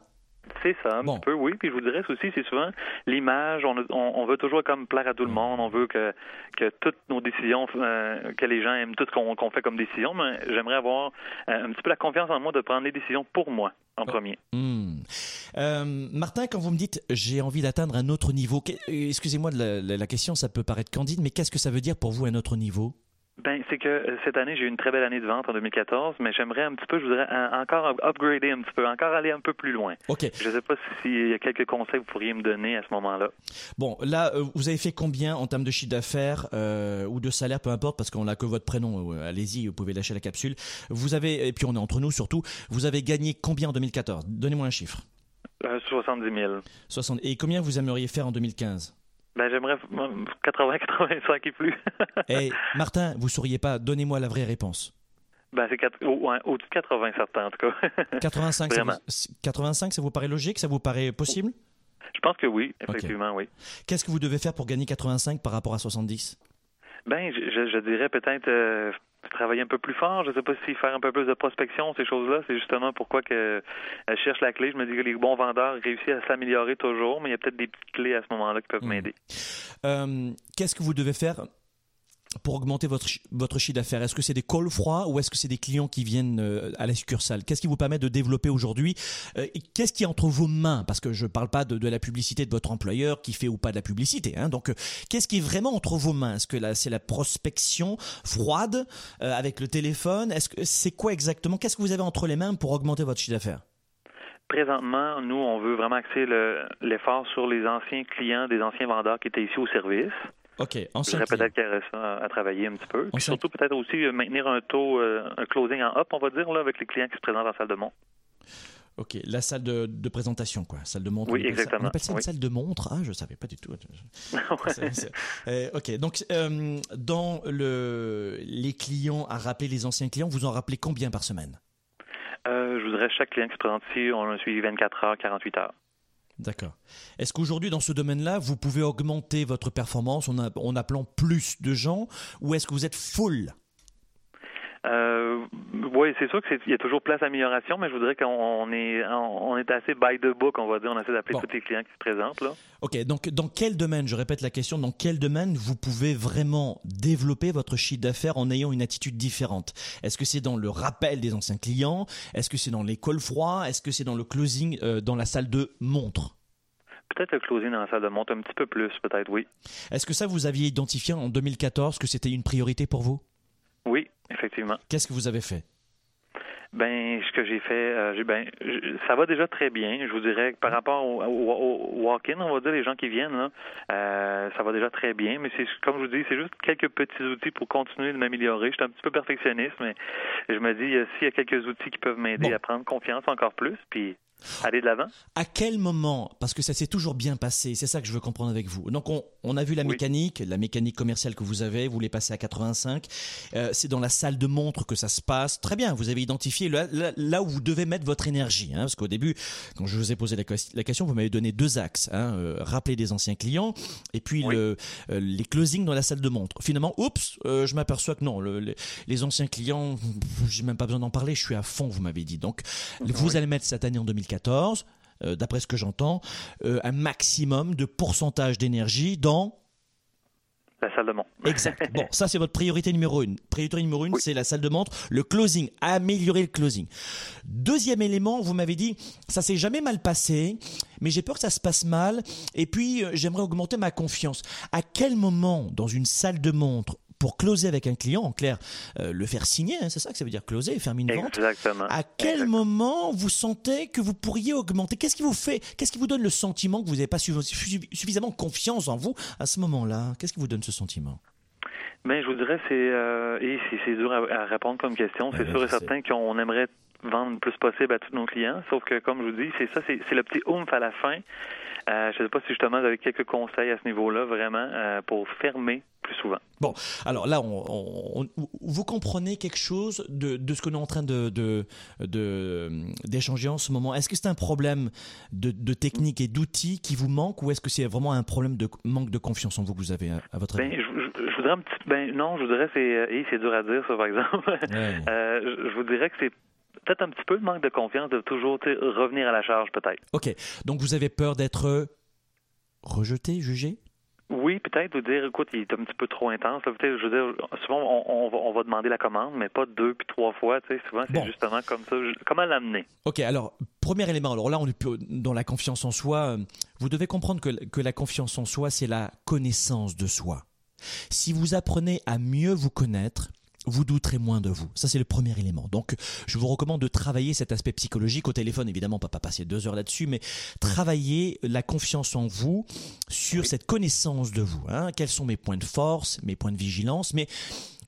C'est ça, un peu, oui. Puis je vous dirais aussi, c'est souvent l'image. On, on, veut toujours comme plaire à tout le monde. On veut que, que toutes nos décisions, euh, que les gens aiment tout ce qu'on fait comme décision. Mais j'aimerais avoir euh, un petit peu la confiance en moi de prendre les décisions pour moi en premier. Hmm. Euh, Martin, quand vous me dites j'ai envie d'atteindre un autre niveau, excusez-moi de la question, ça peut paraître candide, mais qu'est-ce que ça veut dire pour vous un autre niveau? Ben, c'est que euh, cette année, j'ai eu une très belle année de vente en 2014, mais j'aimerais un petit peu, je voudrais encore upgrader un petit peu, encore aller un peu plus loin. OK. Je ne sais pas s'il y a quelques conseils que vous pourriez me donner à ce moment-là. Bon, là, euh, vous avez fait combien en termes de chiffre d'affaires euh, ou de salaire, peu importe, parce qu'on n'a que votre prénom. Allez-y, vous pouvez lâcher la capsule. Vous avez, et puis on est entre nous surtout, vous avez gagné combien en 2014 Donnez-moi un chiffre. 70 000. 60. Et combien vous aimeriez faire en 2015 ben, j'aimerais 80, 85 et plus. Et eh, Martin, vous sauriez pas, donnez-moi la vraie réponse. Ben, c'est au-dessus de 80 certains, en tout cas. 85, ça vous, 85, ça vous paraît logique Ça vous paraît possible? Je pense que oui, effectivement, oui. Qu'est-ce que vous devez faire pour gagner 85 par rapport à 70 Ben, je, je dirais peut-être euh, travailler un peu plus fort. Je ne sais pas si faire un peu plus de prospection, ces choses-là, c'est justement pourquoi que je cherche la clé. Je me dis que les bons vendeurs réussissent à s'améliorer toujours, mais il y a peut-être des petites clés à ce moment-là qui peuvent hmm. m'aider. Euh, qu'est-ce que vous devez faire pour augmenter votre, votre chiffre d'affaires? Est-ce que c'est des calls froids ou est-ce que c'est des clients qui viennent euh, à la succursale? Qu'est-ce qui vous permet de développer aujourd'hui euh, Qu'est-ce qui est entre vos mains? Parce que je ne parle pas de, de, la publicité de votre employeur qui fait ou pas de la publicité. Hein. Donc, euh, qu'est-ce qui est vraiment entre vos mains? Est-ce que c'est la prospection froide avec le téléphone? C'est quoi exactement? Qu'est-ce que vous avez entre les mains pour augmenter votre chiffre d'affaires? Présentement, nous, on veut vraiment axer l'effort sur les anciens clients des anciens vendeurs qui étaient ici au service. OK. J'aurais peut-être ça à, travailler un petit peu. Puis surtout, peut-être aussi euh, maintenir un taux, euh, un closing en up, on va dire, là, avec les clients qui se présentent en salle de montre. OK, la salle de, de, présentation, quoi. Salle de montre. Oui, exactement. on appelle ça une salle de montre? Ah, je ne savais pas du tout. Euh, OK, donc, dans le, les clients, à rappeler les anciens clients, vous en rappelez combien par semaine? je voudrais chaque client qui se présente ici, on a suivi 24 heures, 48 heures. D'accord. Est-ce qu'aujourd'hui, dans ce domaine-là, vous pouvez augmenter votre performance en, appelant plus de gens ou est-ce que vous êtes full? Euh, oui, c'est sûr qu'il y a toujours place à amélioration, mais je voudrais qu'on est, on est assez by the book, on va dire. On essaie d'appeler tous les clients qui se présentent. Là. OK. Donc, dans quel domaine, je répète la question, dans quel domaine vous pouvez vraiment développer votre chiffre d'affaires en ayant une attitude différente? Est-ce que c'est dans le rappel des anciens clients? Est-ce que c'est dans les calls froids Est-ce que c'est dans le closing euh, dans la salle de montre? Peut-être le closing dans la salle de montre un petit peu plus, peut-être, oui. Est-ce que ça, vous aviez identifié en 2014 que c'était une priorité pour vous? Effectivement. Qu'est-ce que vous avez fait? Ben, ce que j'ai fait, euh, ben, ça va déjà très bien. Je vous dirais que par rapport au, walk-in, on va dire les gens qui viennent, là, euh, ça va déjà très bien. Mais c'est comme je vous dis, c'est juste quelques petits outils pour continuer de m'améliorer. Je suis un petit peu perfectionniste, mais je me dis s'il y a quelques outils qui peuvent m'aider à prendre confiance encore plus, puis aller de l'avant? À quel moment, parce que ça s'est toujours bien passé, c'est ça que je veux comprendre avec vous. Donc on, on a vu la Oui. mécanique, la mécanique commerciale que vous avez, vous les passez à 85. Euh, c'est dans la salle de montre que ça se passe. Très bien, vous avez identifié là, là- là où vous devez mettre votre énergie. Hein, parce qu'au début, quand je vous ai posé la, ques- la question, vous m'avez donné deux axes. Hein, euh, rappeler des anciens clients et puis Oui. le, euh, les closings dans la salle de montre. Finalement, oups, je m'aperçois que non, le- les, les anciens clients, j'ai même pas besoin d'en parler, je suis à fond, vous m'avez dit. Donc, vous Oui. allez mettre cette année en 2014, euh, d'après ce que j'entends, euh, un maximum de pourcentage d'énergie dans. La salle de montre. Exact. Bon, ça c'est votre priorité numéro une. Priorité numéro une, Oui. c'est la salle de montre, le closing, améliorer le closing. Deuxième élément, vous m'avez dit, ça s'est jamais mal passé, mais j'ai peur que ça se passe mal, et puis euh, j'aimerais augmenter ma confiance. À quel moment, dans une salle de montre, pour closer avec un client, en clair, euh, le faire signer, hein, c'est ça que ça veut dire closer, fermer une vente, Exactement. à quel moment vous sentez que vous pourriez augmenter? Qu'est-ce qui vous fait Qu'est-ce qui vous donne le sentiment que vous n'avez pas suffi- suffi- suffisamment confiance en vous à ce moment-là? Qu'est-ce qui vous donne ce sentiment? Ben, je vous dirais, c'est euh, et c'est dur à, à répondre comme question. C'est sûr et certain qu'on aimerait vendre le plus possible à tous nos clients. Sauf que, comme je vous dis, c'est ça, c'est le petit oomph à la fin. Euh, je ne sais pas si justement vous avez quelques conseils à ce niveau-là, vraiment, euh, pour fermer plus souvent. Bon, alors là, on, on- on- vous comprenez quelque chose de, de ce que nous sommes en train de de- de- d'échanger en ce moment? Est-ce que c'est un problème de, technique et d'outils qui vous manque, ou est-ce que c'est vraiment un problème de manque de confiance en vous que vous avez à, à votre Ben, avis? je, je- je voudrais un petit, ben non, je voudrais c'est, euh, dur à dire ça par exemple. Ouais. Je, je vous dirais que c'est peut-être un petit peu le manque de confiance de toujours revenir à la charge peut-être. Ok, donc vous avez peur d'être rejeté, jugé? Oui, peut-être vous dire, écoute, il est un petit peu trop intense. là. Je veux dire, souvent on, on va, on va demander la commande, mais pas deux puis trois fois. Tu sais, souvent c'est Bon. justement comme ça. Comment l'amener? Ok, alors, premier élément, alors là, on est dans la confiance en soi. euh, Vous devez comprendre que, que la confiance en soi, c'est la connaissance de soi. Si vous apprenez à mieux vous connaître, vous douterez moins de vous. Ça, c'est le premier élément. Donc, je vous recommande de travailler cet aspect psychologique au téléphone. Évidemment, peut pas passer deux heures là-dessus, mais travailler la confiance en vous sur cette connaissance de vous. hein. Quels sont mes points de force, mes points de vigilance? Mais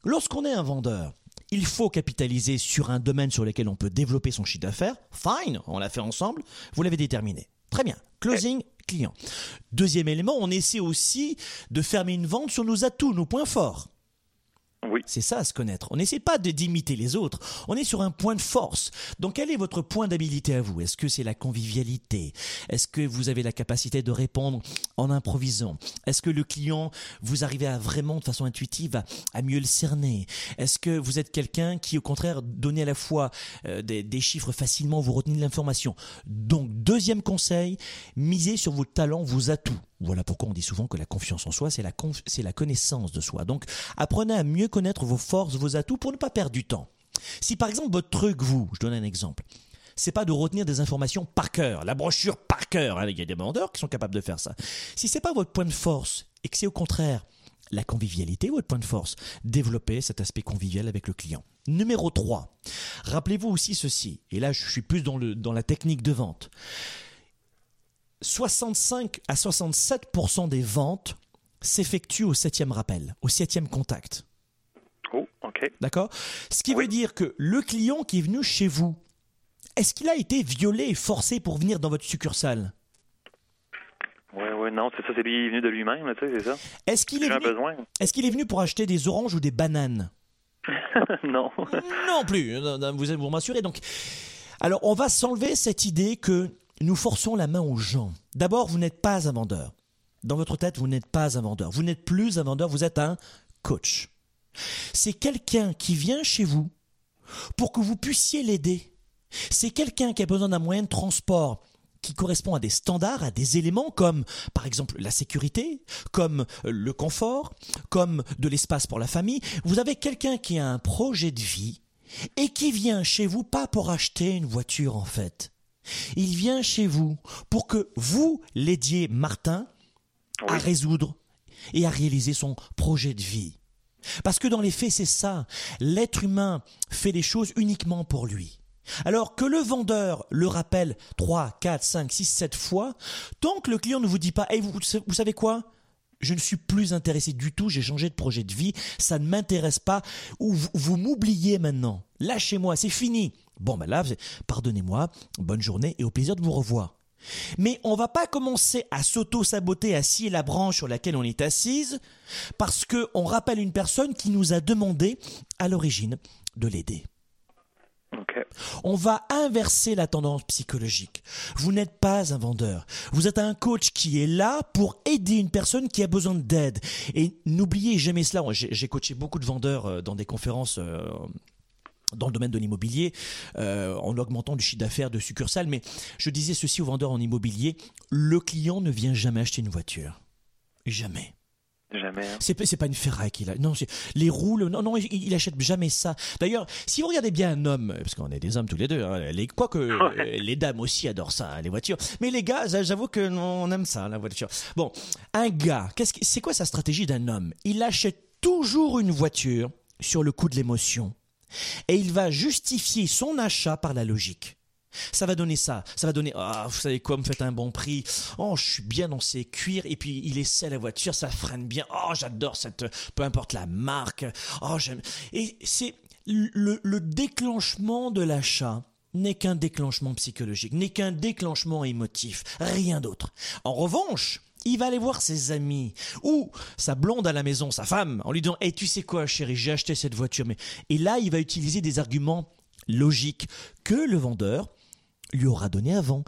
lorsqu'on est un vendeur, il faut capitaliser sur un domaine sur lequel on peut développer son chiffre d'affaires. Fine, on l'a fait ensemble. Vous l'avez déterminé. Très bien. Closing, client. Deuxième élément, on essaie aussi de fermer une vente sur nos atouts, nos points forts. Oui. C'est ça se connaître. On n'essaie pas d'imiter les autres. On est sur un point de force. Donc quel est votre point d'habilité à vous? Est-ce que c'est la convivialité? Est-ce que vous avez la capacité de répondre en improvisant? Est-ce que le client, vous arrivez à vraiment de façon intuitive à, à mieux le cerner? Est-ce que vous êtes quelqu'un qui au contraire donnez à la fois euh, des, des chiffres facilement, vous retenez de l'information? Donc deuxième conseil, misez sur vos talents, vos atouts. Voilà pourquoi on dit souvent que la confiance en soi, c'est la, c'est la connaissance de soi. Donc, apprenez à mieux connaître vos forces, vos atouts pour ne pas perdre du temps. Si par exemple votre truc, vous, je donne un exemple, c'est pas de retenir des informations par cœur, la brochure par cœur. hein, Il y a des vendeurs qui sont capables de faire ça. Si c'est pas votre point de force et que c'est au contraire la convivialité, votre point de force, développez cet aspect convivial avec le client. Numéro 3. Rappelez-vous aussi ceci, et là je suis plus dans, le, dans la technique de vente. 65 à 67% des ventes s'effectuent au septième rappel, au septième contact. Oh, OK. D'accord? Ce qui Oui. veut dire que le client qui est venu chez vous, est-ce qu'il a été violé et forcé pour venir dans votre succursale? Oui, oui, non, c'est ça, c'est lui est venu de lui-même, tu sais, c'est ça. Est-ce qu'il est, venu... qu'il est venu pour acheter des oranges ou des bananes? Non. Non plus, vous vous m'assurez. Donc, alors on va s'enlever cette idée que nous forçons la main aux gens. D'abord, vous n'êtes pas un vendeur. Dans votre tête, vous n'êtes pas un vendeur. Vous n'êtes plus un vendeur, vous êtes un coach. C'est quelqu'un qui vient chez vous pour que vous puissiez l'aider. C'est quelqu'un qui a besoin d'un moyen de transport qui correspond à des standards, à des éléments comme par exemple la sécurité, comme euh, le confort, comme de l'espace pour la famille. Vous avez quelqu'un qui a un projet de vie et qui vient chez vous pas pour acheter une voiture en fait. Il vient chez vous pour que vous l'aidiez, Martin, à résoudre et à réaliser son projet de vie. Parce que dans les faits, c'est ça. L'être humain fait les choses uniquement pour lui. Alors que le vendeur le rappelle 3, 4, 5, 6, 7 fois, tant que le client ne vous dit pas, hey, vous, vous savez quoi? Je ne suis plus intéressé du tout, j'ai changé de projet de vie, ça ne m'intéresse pas, ou vous, vous m'oubliez maintenant, lâchez-moi, c'est fini. Bon, ben là, pardonnez-moi, bonne journée et au plaisir de vous revoir. Mais on va pas commencer à s'auto-saboter assis la branche sur laquelle on est assise parce qu'on rappelle une personne qui nous a demandé à l'origine de l'aider. On va inverser la tendance psychologique. Vous n'êtes pas un vendeur. Vous êtes un coach qui est là pour aider une personne qui a besoin d'aide. Et n'oubliez jamais cela. J'ai coaché beaucoup de vendeurs euh, dans des conférences euh, dans le domaine de l'immobilier, euh, en augmentant du chiffre d'affaires de succursales. Mais je disais ceci aux vendeurs en immobilier, le client ne vient jamais acheter une voiture. Jamais. Jamais. Hein. C'est, pas une ferraille qu'il a. Non, les roues, non, non, il, achète jamais ça. D'ailleurs, si vous regardez bien un homme, parce qu'on est des hommes tous les deux, hein, les, quoique les dames aussi adorent ça, hein, les voitures. Mais les gars, j'avoue que on aime ça, la voiture. Bon, un gars, c'est quoi sa stratégie d'un homme? Il achète toujours une voiture sur le coup de l'émotion et il va justifier son achat par la logique. Ça va donner ça. Ça va donner, ah, vous savez quoi, me faites un bon prix. Oh, je suis bien dans ces cuirs. Et puis, il essaie la voiture, ça freine bien. Oh, j'adore cette, peu importe la marque. Oh, j'aime. Et c'est le, le déclenchement de l'achat n'est qu'un déclenchement psychologique, n'est qu'un déclenchement émotif. Rien d'autre. En revanche, il va aller voir ses amis ou sa blonde à la maison, sa femme, en lui disant "Eh, tu sais quoi, chérie, j'ai acheté cette voiture." Mais et là, il va utiliser des arguments logiques que le vendeur lui aura donné avant.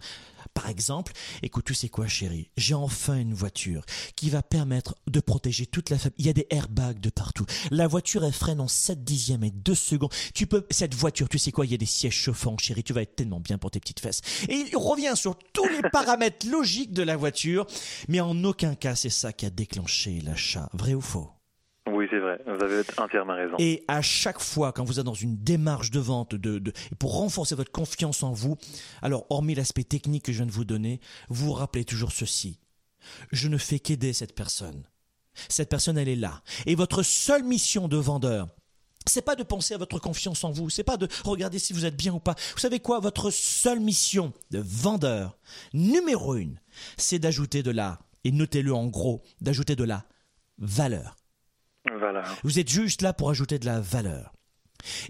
Par exemple, écoute, tu sais quoi, chérie, j'ai enfin une voiture qui va permettre de protéger toute la famille. Il y a des airbags de partout. La voiture, elle freine en 7 dixièmes et 2 secondes. Tu peux, cette voiture, tu sais quoi, il y a des sièges chauffants, chérie, tu vas être tellement bien pour tes petites fesses. Et il revient sur tous les paramètres logiques de la voiture, mais en aucun cas c'est ça qui a déclenché l'achat. Vrai ou faux? Oui, c'est vrai. Vous avez entièrement raison. Et à chaque fois, quand vous êtes dans une démarche de vente, de, de, pour renforcer votre confiance en vous, alors, hormis l'aspect technique que je viens de vous donner, vous vous rappelez toujours ceci. Je ne fais qu'aider cette personne. Cette personne, elle est là. Et votre seule mission de vendeur, c'est pas de penser à votre confiance en vous, c'est pas de regarder si vous êtes bien ou pas. Vous savez quoi? Votre seule mission de vendeur, numéro une, c'est d'ajouter de la, et notez-le en gros, d'ajouter de la valeur. Vous êtes juste là pour ajouter de la valeur.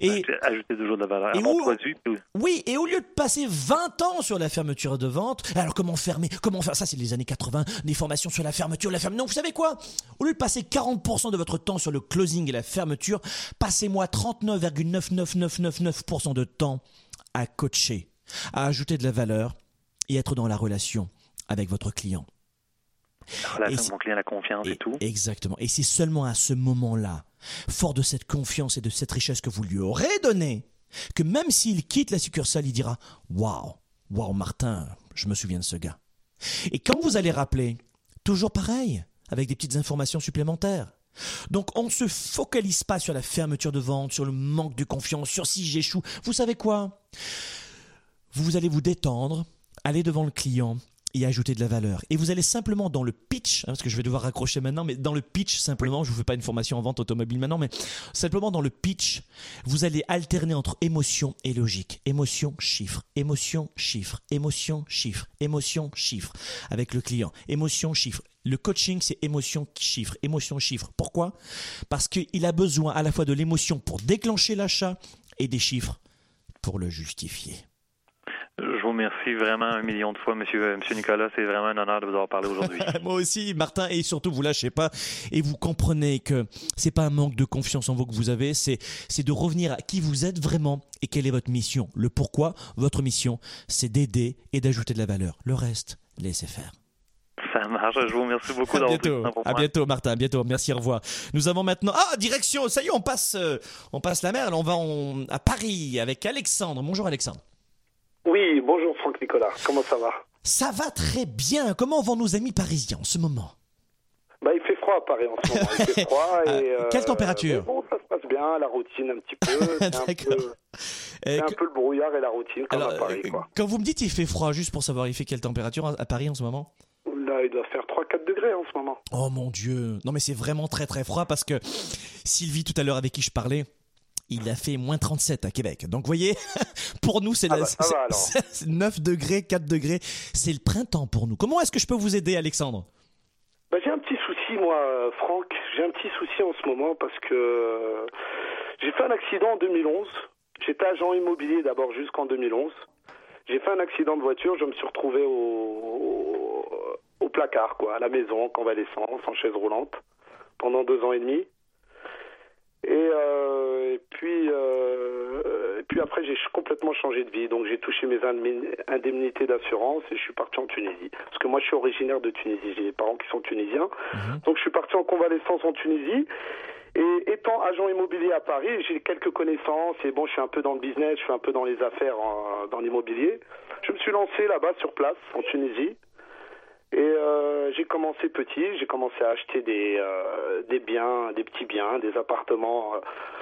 Et ajouter toujours de la valeur mon produit. Oui, et au lieu de passer 20 ans sur la fermeture de vente, alors comment fermer Comment faire Ça, c'est les années 80, des formations sur la fermeture, la fermeture. Non, vous savez quoi? Au lieu de passer 40% de votre temps sur le closing et la fermeture, passez-moi 39,99999% de temps à coacher, à ajouter de la valeur et être dans la relation avec votre client. La relation mon client, la confiance et, tout. Exactement. Et c'est seulement à ce moment-là, fort de cette confiance et de cette richesse que vous lui aurez donnée, que même s'il quitte la succursale, il dira Waouh, waouh, Martin, je me souviens de ce gars. Et quand vous allez rappeler, toujours pareil, avec des petites informations supplémentaires. Donc on ne se focalise pas sur la fermeture de vente, sur le manque de confiance, sur si j'échoue. Vous savez quoi? Vous allez vous détendre, aller devant le client et ajouter de la valeur. Et vous allez simplement dans le pitch, hein, parce que je vais devoir raccrocher maintenant, mais dans le pitch simplement, je vous fais pas une formation en vente automobile maintenant, mais simplement dans le pitch, vous allez alterner entre émotion et logique. Émotion, chiffre, émotion, chiffre, émotion, chiffre, émotion, chiffre, avec le client. Émotion, chiffre. Le coaching, c'est émotion, chiffre, émotion, chiffre. Pourquoi? Parce qu'il a besoin à la fois de l'émotion pour déclencher l'achat et des chiffres pour le justifier. Je vous remercie vraiment un million de fois, monsieur, euh, monsieur Nicolas. C'est vraiment un honneur de vous avoir parlé aujourd'hui. Moi aussi, Martin, et surtout, vous lâchez pas et vous comprenez que c'est pas un manque de confiance en vous que vous avez, c'est, c'est de revenir à qui vous êtes vraiment et quelle est votre mission. Le pourquoi, votre mission, c'est d'aider et d'ajouter de la valeur. Le reste, laissez faire. Ça marche. Je vous remercie beaucoup. À bientôt. À bientôt, Martin. À bientôt. Merci. Au revoir. Nous avons maintenant. Ah, direction. Ça y est, on passe, euh, on passe la mer. on va à Paris avec Alexandre. Bonjour, Alexandre. Oui, bonjour Franck Nicolas, comment ça va? Ça va très bien. Comment vont nos amis parisiens en ce moment? Bah, il fait froid à Paris en ce moment. Il fait froid et, euh, Quelle température? Bon, ça se passe bien, la routine un petit peu. C'est un, peu, le brouillard et la routine comme à Paris. Euh, quoi. Quand vous me dites il fait froid, juste pour savoir, il fait quelle température à Paris en ce moment? Là, il doit faire 3-4 degrés en ce moment. Oh mon Dieu Non mais c'est vraiment très très froid parce que Sylvie tout à l'heure avec qui je parlais, il a fait moins 37 à Québec. Donc, vous voyez, pour nous, c'est 9 bah, degrés, 4 degrés. C'est le printemps pour nous. Comment est-ce que je peux vous aider, Alexandre? Bah, J'ai un petit souci, moi, Franck. J'ai un petit souci en ce moment parce que j'ai fait un accident en 2011 J'étais agent immobilier d'abord jusqu'en 2011. J'ai fait un accident de voiture, je me suis retrouvé au, au placard, quoi, à la maison, en convalescence, en chaise roulante, pendant deux ans et demi. Et, euh, et puis, euh, et puis après, j'ai complètement changé de vie. Donc, j'ai touché mes indemnités d'assurance et je suis parti en Tunisie. Parce que moi, je suis originaire de Tunisie. J'ai des parents qui sont tunisiens. Mhm. Donc, je suis parti en convalescence en Tunisie. Et étant agent immobilier à Paris, j'ai quelques connaissances et bon, je suis un peu dans le business, je suis un peu dans les affaires, dans l'immobilier. Je me suis lancé là-bas sur place, en Tunisie. Et euh, j'ai commencé petit, j'ai commencé à acheter des, euh, des biens, des petits biens, des appartements euh,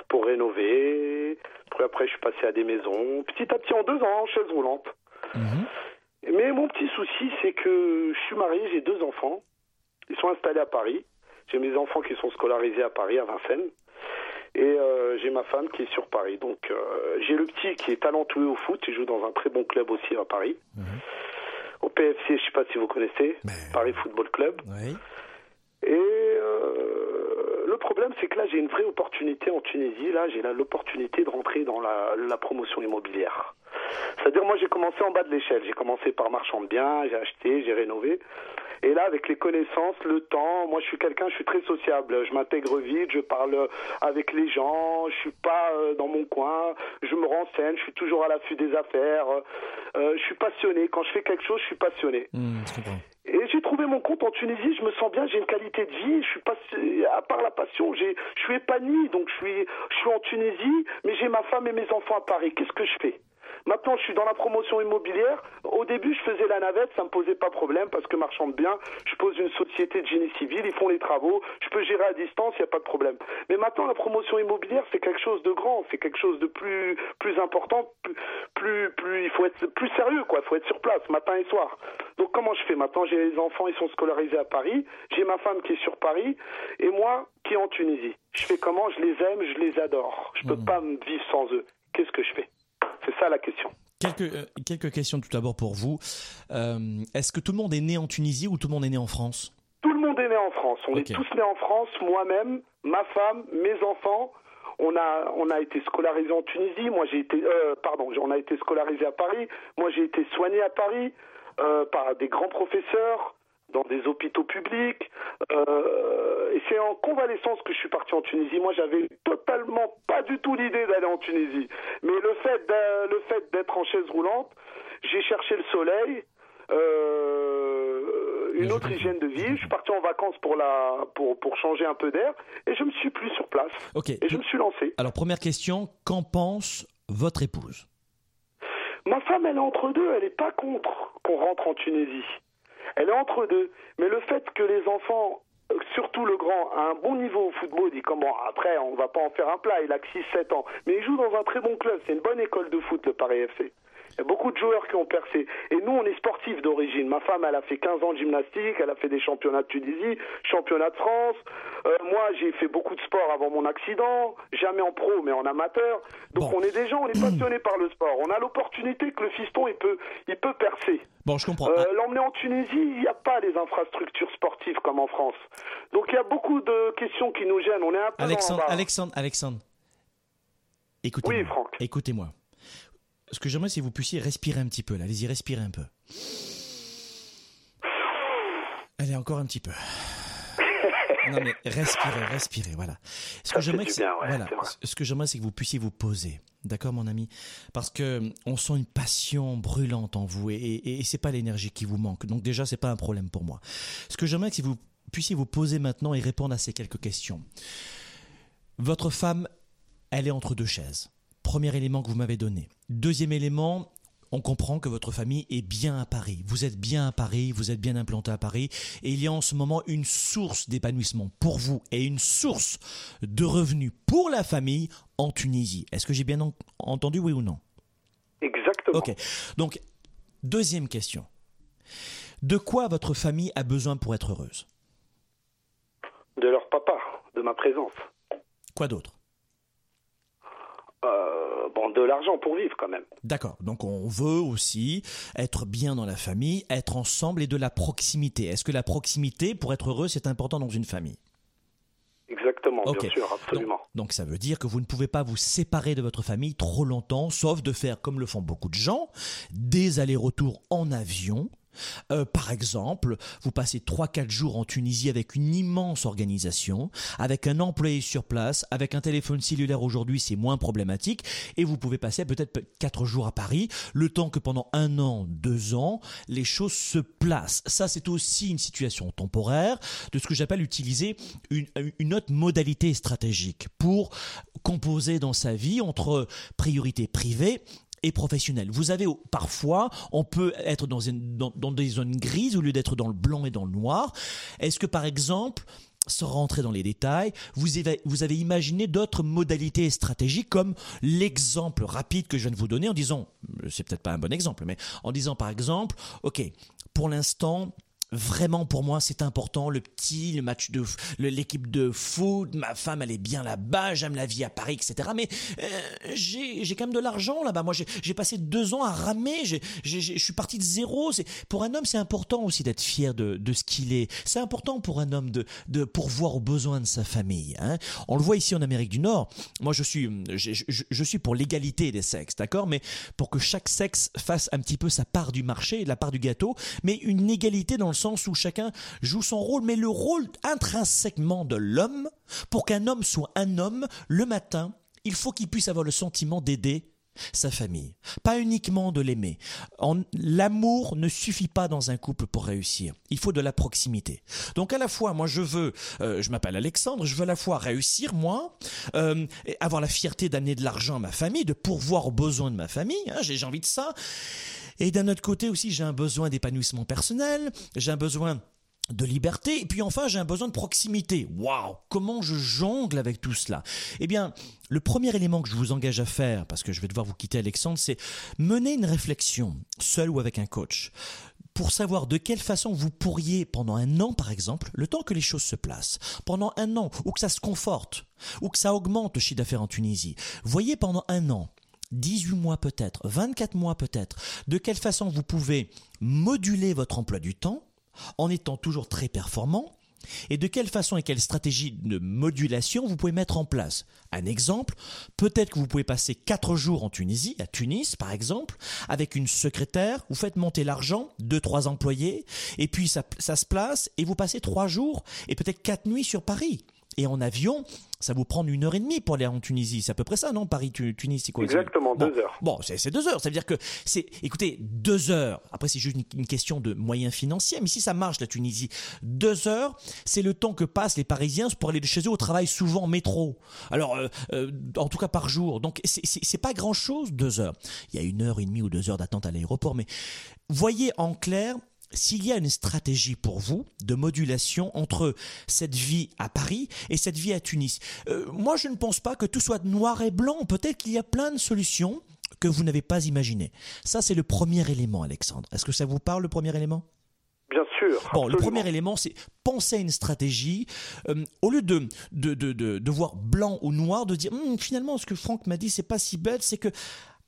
pour rénover. Puis après, je suis passé à des maisons. Petit à petit, en deux ans, en chaise roulante. Mhm. Mais mon petit souci, c'est que je suis marié, j'ai deux enfants. Ils sont installés à Paris. J'ai mes enfants qui sont scolarisés à Paris, à Vincennes. Et euh, j'ai ma femme qui est sur Paris. Donc euh, j'ai le petit qui est talentueux au foot, il joue dans un très bon club aussi à Paris. Mhm. Au PFC, je ne sais pas si vous connaissez, Paris Football Club. Oui. Et euh, le problème, c'est que là, j'ai une vraie opportunité en Tunisie. Là, j'ai l'opportunité de rentrer dans la, la promotion immobilière. C'est-à-dire, moi, j'ai commencé en bas de l'échelle. J'ai commencé par marchand de biens, j'ai acheté, j'ai rénové. Et là, avec les connaissances, le temps, moi je suis quelqu'un, je suis très sociable. Je m'intègre vite, je parle avec les gens, je suis pas euh, dans mon coin, je me renseigne, je suis toujours à l'affût des affaires. Euh, je suis passionné. Quand je fais quelque chose, je suis passionné. Mmh, et j'ai trouvé mon compte en Tunisie, je me sens bien, j'ai une qualité de vie, je suis pas à part la passion, j'ai je suis épanoui, donc je suis je suis en Tunisie, mais j'ai ma femme et mes enfants à Paris. Qu'est-ce que je fais? Maintenant, je suis dans la promotion immobilière. Au début, je faisais la navette, ça me posait pas problème parce que marchand de biens, je pose une société de génie civil, ils font les travaux, je peux gérer à distance, il n'y a pas de problème. Mais maintenant, la promotion immobilière, c'est quelque chose de grand, c'est quelque chose de plus, plus important, plus, plus, il faut être plus sérieux, quoi. Il faut être sur place, matin et soir. Donc, comment je fais Maintenant, j'ai les enfants, ils sont scolarisés à Paris, j'ai ma femme qui est sur Paris, et moi qui est en Tunisie. Je fais comment? Je les aime, je les adore. Je peux mmh. pas me vivre sans eux. Qu'est-ce que je fais? C'est ça la question. Quelques, euh, quelques questions tout d'abord pour vous. Euh, est-ce que tout le monde est né en Tunisie ou tout le monde est né en France? Tout le monde est né en France. On est tous nés en France, moi-même, ma femme, mes enfants. On a, on a été scolarisé en Tunisie. Moi, j'ai été, euh, pardon, on a été scolarisé à Paris. Moi, j'ai été soigné à Paris par des grands professeurs dans des hôpitaux publics. Euh, et c'est en convalescence que je suis parti en Tunisie. Moi, j'avais totalement pas du tout l'idée d'aller en Tunisie. Mais le fait le fait d'être en chaise roulante, j'ai cherché le soleil. Euh, une autre hygiène de vie. Je suis parti en vacances pour la pour pour changer un peu d'air et je me suis plus sur place. Ok. Et je me suis lancé. Alors première question, qu'en pense votre épouse? Ma femme, elle est entre deux. Elle n'est pas contre qu'on rentre en Tunisie. Elle est entre deux. Mais le fait que les enfants surtout le grand, a un bon niveau au football, dit comment après on va pas en faire un plat, il a que 6-7 ans, mais il joue dans un très bon club, c'est une bonne école de foot le Paris FC. Il y a beaucoup de joueurs qui ont percé. Et nous, on est sportifs d'origine. Ma femme, elle a fait 15 ans de gymnastique, elle a fait des championnats de Tunisie, championnats de France. Euh, moi, j'ai fait beaucoup de sport avant mon accident, jamais en pro, mais en amateur. Donc on est des gens, on est passionnés par le sport. On a l'opportunité que le fiston, il peut, il peut percer. Bon, je comprends. Euh, l'emmener en Tunisie, il n'y a pas les infrastructures sportives comme en France. Donc il y a beaucoup de questions qui nous gênent. On est un peu Alexandre, Alexandre, Alexandre. Écoutez-moi. Oui, Franck. Écoutez-moi ce que j'aimerais, c'est que vous puissiez respirer un petit peu. Là, allez-y, respirez un peu. Allez, encore un petit peu. Non mais respirez, respirez, voilà. Ce que j'aimerais, voilà, ce que j'aimerais, c'est que vous puissiez vous poser, d'accord, mon ami, parce que on sent une passion brûlante en vous et, et, et c'est pas l'énergie qui vous manque. Donc déjà, c'est pas un problème pour moi. Ce que j'aimerais, c'est que vous puissiez vous poser maintenant et répondre à ces quelques questions. Votre femme, elle est entre deux chaises. Premier élément que vous m'avez donné. Deuxième élément, on comprend que votre famille est bien à Paris. Vous êtes bien à Paris, vous êtes bien implanté à Paris, et il y a en ce moment une source d'épanouissement pour vous et une source de revenus pour la famille en Tunisie. Est-ce que j'ai bien entendu, oui ou non? Exactement. Ok. Donc, deuxième question. De quoi votre famille a besoin pour être heureuse? De leur papa, de ma présence. Quoi d'autre? Euh, bon, de l'argent pour vivre quand même. D'accord. Donc on veut aussi être bien dans la famille, être ensemble et de la proximité. Est-ce que la proximité, pour être heureux, c'est important dans une famille? Exactement. Bien sûr, absolument. Donc ça veut dire que vous ne pouvez pas vous séparer de votre famille trop longtemps, sauf de faire comme le font beaucoup de gens, des allers-retours en avion. Euh, par exemple, vous passez 3-4 jours en Tunisie avec une immense organisation, avec un employé sur place, avec un téléphone cellulaire aujourd'hui, c'est moins problématique, et vous pouvez passer peut-être 4 jours à Paris, le temps que pendant un an, deux ans, les choses se placent. Ça, c'est aussi une situation temporaire de ce que j'appelle utiliser une, une autre modalité stratégique pour composer dans sa vie entre priorité privée et professionnelle. Vous avez parfois, on peut être dans, une, des zones grises au lieu d'être dans le blanc et dans le noir. Est-ce que par exemple, sans rentrer dans les détails, vous avez, vous avez imaginé d'autres modalités stratégiques comme l'exemple rapide que je viens de vous donner en disant, c'est peut-être pas un bon exemple, mais en disant par exemple, ok, pour l'instant, Vraiment, pour moi, c'est important. Le petit, le match de l'équipe de foot, ma femme, elle est bien là-bas, j'aime la vie à Paris, etc. Mais euh, j'ai quand même de l'argent là-bas. Moi, j'ai passé deux ans à ramer. Je suis parti de zéro. Pour un homme, c'est important aussi d'être fier de, de ce qu'il est. C'est important pour un homme de, de pourvoir aux besoins de sa famille. hein. On le voit ici en Amérique du Nord. Moi, je suis, je- je suis pour l'égalité des sexes, d'accord? Mais pour que chaque sexe fasse un petit peu sa part du marché, la part du gâteau, mais une égalité dans le sens où chacun joue son rôle, mais le rôle intrinsèquement de l'homme, pour qu'un homme soit un homme, le matin, il faut qu'il puisse avoir le sentiment d'aider sa famille, pas uniquement de l'aimer. L'amour ne suffit pas dans un couple pour réussir. Il faut de la proximité. Donc à la fois, moi je veux, euh, je m'appelle Alexandre, je veux à la fois réussir moi, euh, avoir la fierté d'amener de l'argent à ma famille, de pourvoir aux besoins de ma famille. hein, j'ai envie de ça. Et d'un autre côté aussi, j'ai un besoin d'épanouissement personnel, j'ai un besoin de liberté, et puis enfin, j'ai un besoin de proximité. Waouh Comment je jongle avec tout cela? Eh bien, le premier élément que je vous engage à faire, parce que je vais devoir vous quitter Alexandre, c'est mener une réflexion, seul ou avec un coach, pour savoir de quelle façon vous pourriez, pendant un an par exemple, le temps que les choses se placent, pendant un an, ou que ça se conforte, ou que ça augmente le chiffre d'affaires en Tunisie, voyez pendant un an, 18 mois peut-être, 24 mois peut-être, de quelle façon vous pouvez moduler votre emploi du temps en étant toujours très performant et de quelle façon et quelle stratégie de modulation vous pouvez mettre en place? Un exemple, peut-être que vous pouvez passer 4 jours en Tunisie, à Tunis par exemple, avec une secrétaire, vous faites monter l'argent, 2-3 employés, et puis ça, se place et vous passez 3 jours et peut-être 4 nuits sur Paris. Et en avion, ça vous prend une heure et demie pour aller en Tunisie. C'est à peu près ça, non? Paris, Tu- Tunis, c'est quoi Exactement, Bon. deux heures. Bon, c'est deux heures. Ça veut dire que c'est, écoutez, deux heures. Après, c'est juste une, une question de moyens financiers. Mais si ça marche, la Tunisie, deux heures, c'est le temps que passent les Parisiens pour aller de chez eux au travail, souvent en métro. Alors, euh, euh, en tout cas par jour. Donc, c'est- pas grand chose, deux heures. Il y a une heure et demie ou deux heures d'attente à l'aéroport. Mais voyez en clair s'il y a une stratégie pour vous de modulation entre cette vie à Paris et cette vie à Tunis. Euh, moi, je ne pense pas que tout soit noir et blanc. Peut-être qu'il y a plein de solutions que vous n'avez pas imaginées. Ça, c'est le premier élément, Alexandre. Est-ce que ça vous parle, le premier élément? Bien sûr. Bon, le premier élément, c'est penser à une stratégie. euh, au lieu de, de, de, de, de voir blanc ou noir, de dire Hum, finalement, ce que Franck m'a dit, c'est pas si bête, c'est que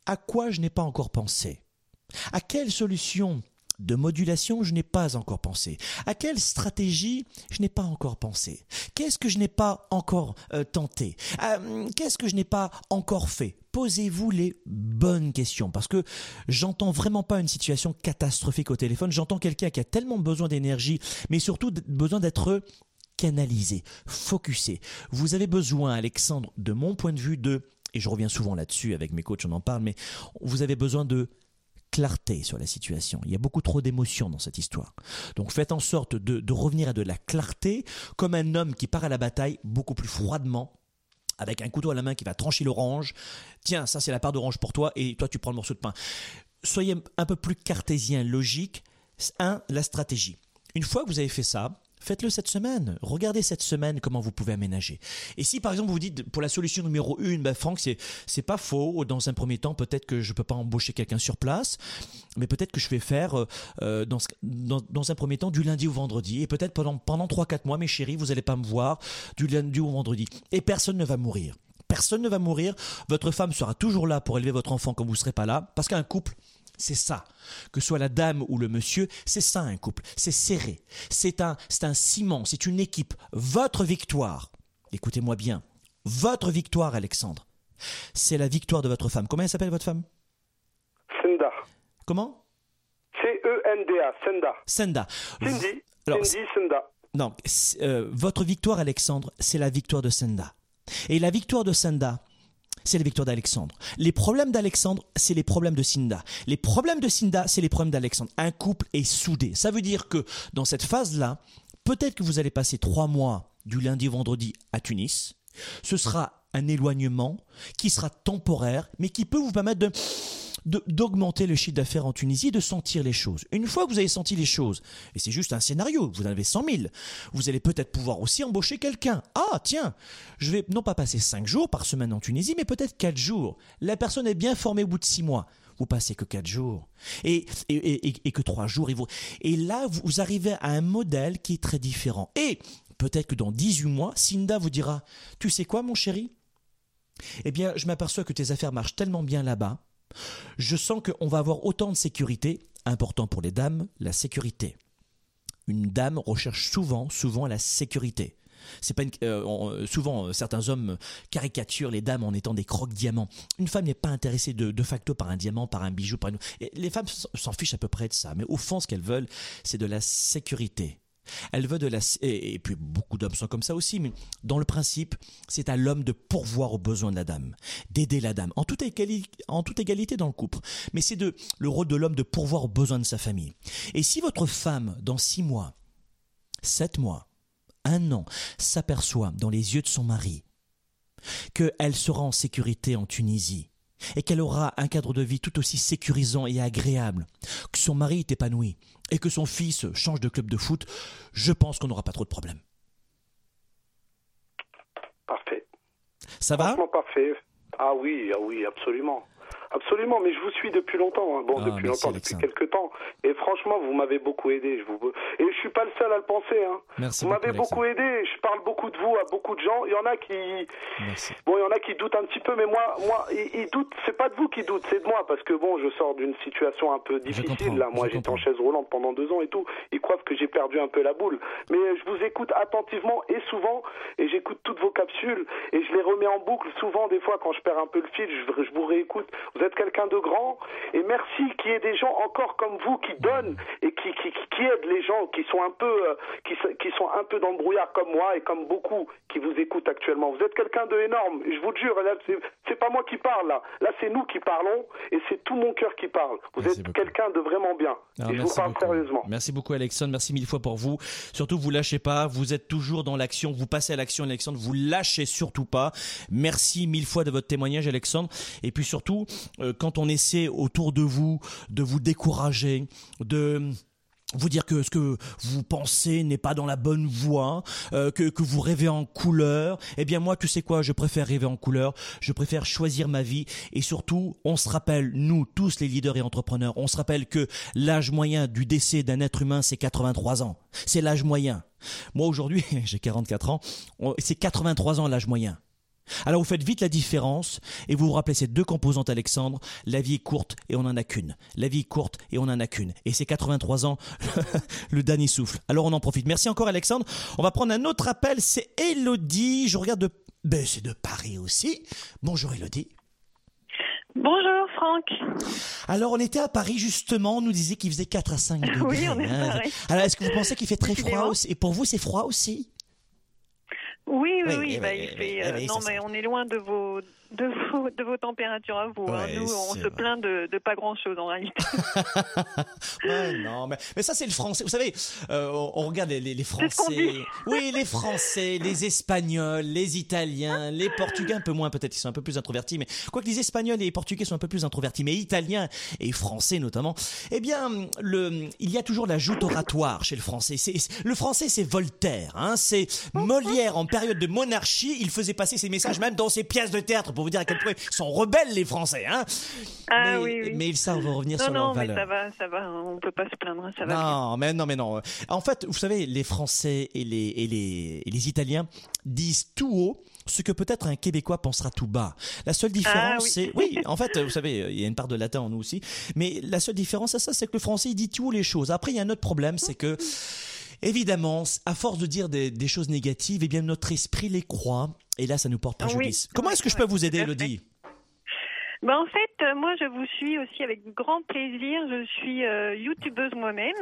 à quoi je n'ai pas encore pensé? À quelle solution de modulation je n'ai pas encore pensé À quelle stratégie je n'ai pas encore pensé Qu'est-ce que je n'ai pas encore euh, tenté? Euh, Qu'est-ce que je n'ai pas encore fait? Posez-vous les bonnes questions parce que j'entends vraiment pas une situation catastrophique au téléphone. J'entends quelqu'un qui a tellement besoin d'énergie, mais surtout besoin d'être canalisé, focusé. Vous avez besoin, Alexandre, de mon point de vue, de, et je reviens souvent là-dessus avec mes coachs, on en parle, mais vous avez besoin de clarté sur la situation. Il y a beaucoup trop d'émotions dans cette histoire. Donc faites en sorte de, revenir à de la clarté, comme un homme qui part à la bataille beaucoup plus froidement, avec un couteau à la main qui va trancher l'orange. Tiens, ça c'est la part d'orange pour toi, et toi tu prends le morceau de pain. Soyez un peu plus cartésien, logique. Un, la stratégie. Une fois que vous avez fait ça, faites-le cette semaine. Regardez cette semaine comment vous pouvez aménager. Et si par exemple vous dites pour la solution numéro une, ben Franck, c'est c'est pas faux. Dans un premier temps, peut-être que je peux pas embaucher quelqu'un sur place, mais peut-être que je vais faire euh, euh, dans, dans dans un premier temps du lundi au vendredi et peut-être pendant pendant trois quatre mois, mes chéris, vous allez pas me voir du lundi au vendredi et personne ne va mourir. Personne ne va mourir. Votre femme sera toujours là pour élever votre enfant quand vous serez pas là, parce qu'un couple c'est ça. Que soit la dame ou le monsieur, c'est ça un couple. C'est serré. C'est un, c'est un ciment. C'est une équipe. Votre victoire écoutez-moi bien, votre victoire, Alexandre, c'est la victoire de votre femme. Comment elle s'appelle votre femme? Senda. Comment? C-E-N-D-A, Senda. Senda. Cindy, Alors, Cindy Senda. Non, euh, votre victoire, Alexandre, c'est la victoire de Senda. Et la victoire de Senda, c'est la victoire d'Alexandre. Les problèmes d'Alexandre, c'est les problèmes de Cinda. Les problèmes de Cinda, c'est les problèmes d'Alexandre. Un couple est soudé. Ça veut dire que dans cette phase-là, peut-être que vous allez passer trois mois du lundi au vendredi à Tunis. Ce sera un éloignement qui sera temporaire, mais qui peut vous permettre de d'augmenter le chiffre d'affaires en Tunisie de sentir les choses. Une fois que vous avez senti les choses, et c'est juste un scénario, vous en avez 100 000, vous allez peut-être pouvoir aussi embaucher quelqu'un. Ah, tiens, je vais non pas passer 5 jours par semaine en Tunisie, mais peut-être 4 jours. La personne est bien formée au bout de 6 mois. Vous passez que 4 jours. Et, et, que 3 jours. Et, et là, vous arrivez à un modèle qui est très différent. Et peut-être que dans 18 mois, Cinda vous dira, tu sais quoi, mon chéri? Eh bien, je m'aperçois que tes affaires marchent tellement bien là-bas. Je sens qu'on va avoir autant de sécurité. Important pour les dames, la sécurité. Une dame recherche souvent, souvent la sécurité. C'est euh, euh, souvent euh, certains hommes caricaturent les dames en étant des croques diamants. Une femme n'est pas intéressée de, facto par un diamant, par un bijou, par une. les femmes s'en fichent à peu près de ça, mais au fond, ce qu'elles veulent, c'est de la sécurité. Elles veulent de la et, et puis beaucoup d'hommes sont comme ça aussi, mais dans le principe, c'est à l'homme de pourvoir aux besoins de la dame, d'aider la dame en toute, égalité, en toute égalité dans le couple. Mais c'est de le rôle de l'homme de pourvoir aux besoins de sa famille. Et si votre femme, dans six mois, sept mois, un an, s'aperçoit dans les yeux de son mari qu'elle sera en sécurité en Tunisie et qu'elle aura un cadre de vie tout aussi sécurisant et agréable, que son mari est épanoui et que son fils change de club de foot, je pense qu'on n'aura pas trop de problèmes. Parfait. Ça va? Parfait. Ah oui, ah oui, absolument. Absolument, mais je vous suis depuis longtemps. hein. Bon, Ah, depuis longtemps, depuis quelques temps. Et franchement, vous m'avez beaucoup aidé. Je vous... Et je suis pas le seul à le penser. Hein. Merci vous m'avez beaucoup, aidé. Je parle beaucoup de vous à beaucoup de gens. Il y en a qui, Merci. bon, il y en a qui doutent un petit peu, mais moi, moi, ils, doutent. C'est pas de vous qui doutent, c'est de moi, parce que bon, je sors d'une situation un peu difficile. là, moi, j'étais en chaise roulante pendant deux ans et tout. Ils croient que j'ai perdu un peu la boule. Mais je vous écoute attentivement et souvent, et j'écoute toutes vos capsules et je les remets en boucle. Souvent, des fois, quand je perds un peu le fil, je, je vous réécoute. Vous êtes quelqu'un de grand et merci qu'il y ait des gens encore comme vous qui donnent et qui, qui, qui- aident les gens qui sont un peu, euh, qui, qui sont un peu dans le brouillard comme moi et comme beaucoup qui vous écoutent actuellement. Vous êtes quelqu'un de énorme. Je vous le jure, là, c'est- pas moi qui parle là. Là, c'est nous qui parlons et c'est tout mon cœur qui parle. Vous Merci êtes quelqu'un de vraiment bien. Ah, et je vous parle beaucoup. sérieusement. Merci beaucoup Alexandre, merci mille fois pour vous. Surtout vous lâchez pas, vous êtes toujours dans l'action, vous passez à l'action Alexandre, vous lâchez surtout pas. Merci mille fois de votre témoignage Alexandre. Et puis surtout, quand on essaie autour de vous de vous décourager, de vous dire que ce que vous pensez n'est pas dans la bonne voie, euh, que, que vous rêvez en couleur, eh bien moi, tu sais quoi, je préfère rêver en couleur, je préfère choisir ma vie et surtout, on se rappelle, nous tous les leaders et entrepreneurs, on se rappelle que l'âge moyen du décès d'un être humain, c'est 83 ans. C'est l'âge moyen. Moi aujourd'hui, j'ai 44 ans, c'est 83 ans l'âge moyen. Alors vous faites vite la différence et vous vous rappelez ces deux composantes Alexandre, la vie est courte et on n'en a qu'une. La vie est courte et on n'en a qu'une. Et c'est 83 ans, le dernier souffle. Alors on en profite. Merci encore Alexandre. On va prendre un autre appel, c'est Elodie. Je regarde de... Ben c'est de Paris aussi. Bonjour Elodie. Bonjour Franck. Alors on était à Paris justement, on nous disait qu'il faisait 4 à 5 degrés. Oui, on est à Paris. Alors est-ce que vous pensez qu'il fait très froid aussi? Et pour vous c'est froid aussi? Oui, oui, Oui, bah, il fait, euh, non, mais on est loin de vos, de vos, de vos températures à vous. hein. Nous, on se vrai. plaint de, de pas grand-chose en réalité. Ouais, non, mais, mais ça c'est le français. Vous savez, euh, on, regarde les, les, Français. Oui, les Français, les Espagnols, les Italiens, les Portugais un peu moins peut-être, ils sont un peu plus introvertis. Mais quoi que les Espagnols et les Portugais sont un peu plus introvertis, mais Italiens et Français notamment, eh bien, le, il y a toujours la joute oratoire chez le Français. C'est, c'est- le Français, c'est Voltaire. Hein, c'est Molière en période de monarchie. Il faisait passer ses messages même dans ses pièces de théâtre pour vous dire à quel point ils sont rebelles les Français. Hein. Ah mais, oui, oui. mais ils savent revenir non, sur leurs non, mais valeurs. ça va, ça va. On peut pas se plaindre. hein, Ça va. bien. Non, mais non, mais non. En fait, vous savez, les Français et les, et les, et les Italiens disent tout haut ce que peut-être un Québécois pensera tout bas. La seule différence, Ah oui. c'est, oui, en fait, vous savez, il y a une part de latin en nous aussi, mais la seule différence, c'est ça, c'est que le français, il dit tout haut les choses. Après, il y a un autre problème, c'est que Évidemment, à force de dire des, des choses négatives, eh bien notre esprit les croit, et là ça nous porte préjudice. Oui, Comment est-ce que je peux vous aider. Elodie? Ben, en fait, euh, moi, je vous suis aussi avec grand plaisir. Je suis euh, youtubeuse moi-même,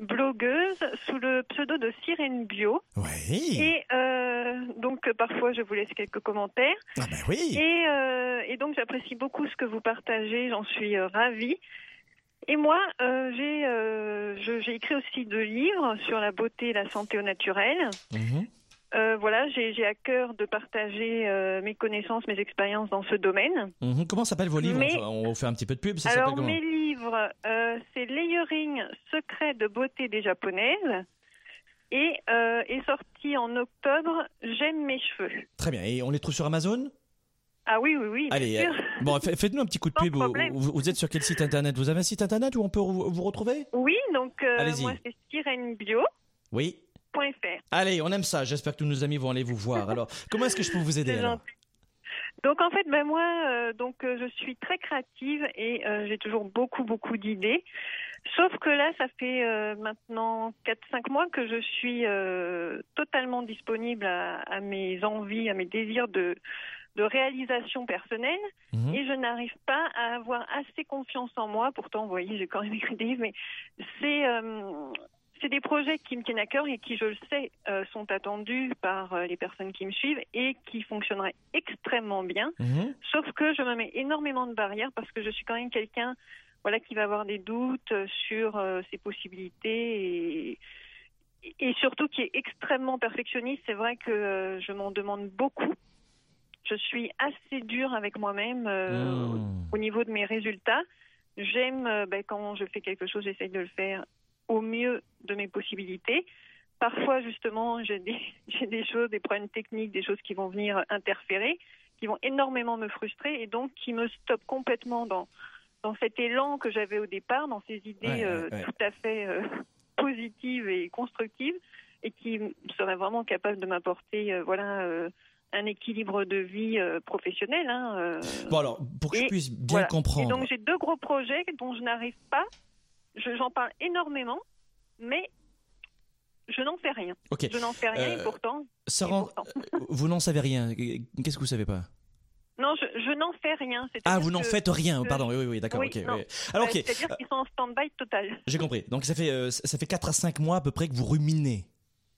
blogueuse, sous le pseudo de Sirène Bio. Oui. Et euh, donc, parfois, je vous laisse quelques commentaires. Ah ben oui. Et, euh, et donc, j'apprécie beaucoup ce que vous partagez. J'en suis ravie. Et moi, euh, j'ai euh, j'ai écrit aussi deux livres sur la beauté et la santé au naturel. Mhm. Euh, voilà, j'ai à cœur de partager euh, mes connaissances, mes expériences dans ce domaine. Mhm. Comment s'appellent vos livres Mais- On on fait un petit peu de pub, ça Alors, mes livres, euh, c'est Layering Secret de beauté des japonaises et est sorti en octobre J'aime mes cheveux. Très bien. Et on les trouve sur Amazon? Ah oui, oui, oui. bien Allez, sûr. euh, bon, fa- faites-nous un petit coup de pub. Vous, êtes sur quel site internet? Vous avez un site internet où on peut vous, retrouver? Oui, donc euh, moi, c'est. Oui. Allez, on aime ça. J'espère que tous nos amis vont aller vous voir. Alors, comment est-ce que je peux vous aider alors? Donc en fait, ben moi, euh, donc euh, je suis très créative et euh, j'ai toujours beaucoup beaucoup d'idées. Sauf que là, ça fait maintenant 4-5 mois que je suis totalement disponible à, à mes envies, à mes désirs de, de réalisation personnelle Mhm. et je n'arrive pas à avoir assez confiance en moi. Pourtant, vous voyez, j'ai quand même écrit des livres, mais c'est euh, c'est des projets qui me tiennent à cœur et qui, je le sais, euh, sont attendus par euh, les personnes qui me suivent et qui fonctionneraient extrêmement bien. Mhm. Sauf que je me mets énormément de barrières parce que je suis quand même quelqu'un voilà, qui va avoir des doutes sur ses possibilités et, et surtout qui est extrêmement perfectionniste. C'est vrai que je m'en demande beaucoup. Je suis assez dure avec moi-même euh, Mmh. au niveau de mes résultats. J'aime, euh, ben, quand je fais quelque chose, j'essaye de le faire au mieux de mes possibilités. Parfois, justement, j'ai des, j'ai des choses, des problèmes techniques, des choses qui vont venir interférer, qui vont énormément me frustrer et donc qui me stoppent complètement dans, dans cet élan que j'avais au départ, dans ces idées Ouais, euh, ouais. tout à fait euh, positives et constructives et qui seraient vraiment capables de m'apporter voilà, un équilibre de vie euh, professionnelle. hein, euh, Bon alors, pour que je puisse bien voilà. comprendre. et donc j'ai deux gros projets dont je n'arrive pas. Je- J'en parle énormément, mais je n'en fais rien. Ok. Je n'en fais rien Euh, et pourtant. Ça et rend- pourtant. Vous n'en savez rien. Qu'est-ce que vous savez pas? Non, je, je n'en fais rien. Ah, vous n'en faites rien. que- Pardon. Oui, oui, oui, d'accord. Oui. Alors, Euh. C'est-à-dire qu'ils sont en stand-by total. J'ai compris. Donc ça fait euh, ça fait 4 à 5 mois à peu près que vous ruminez.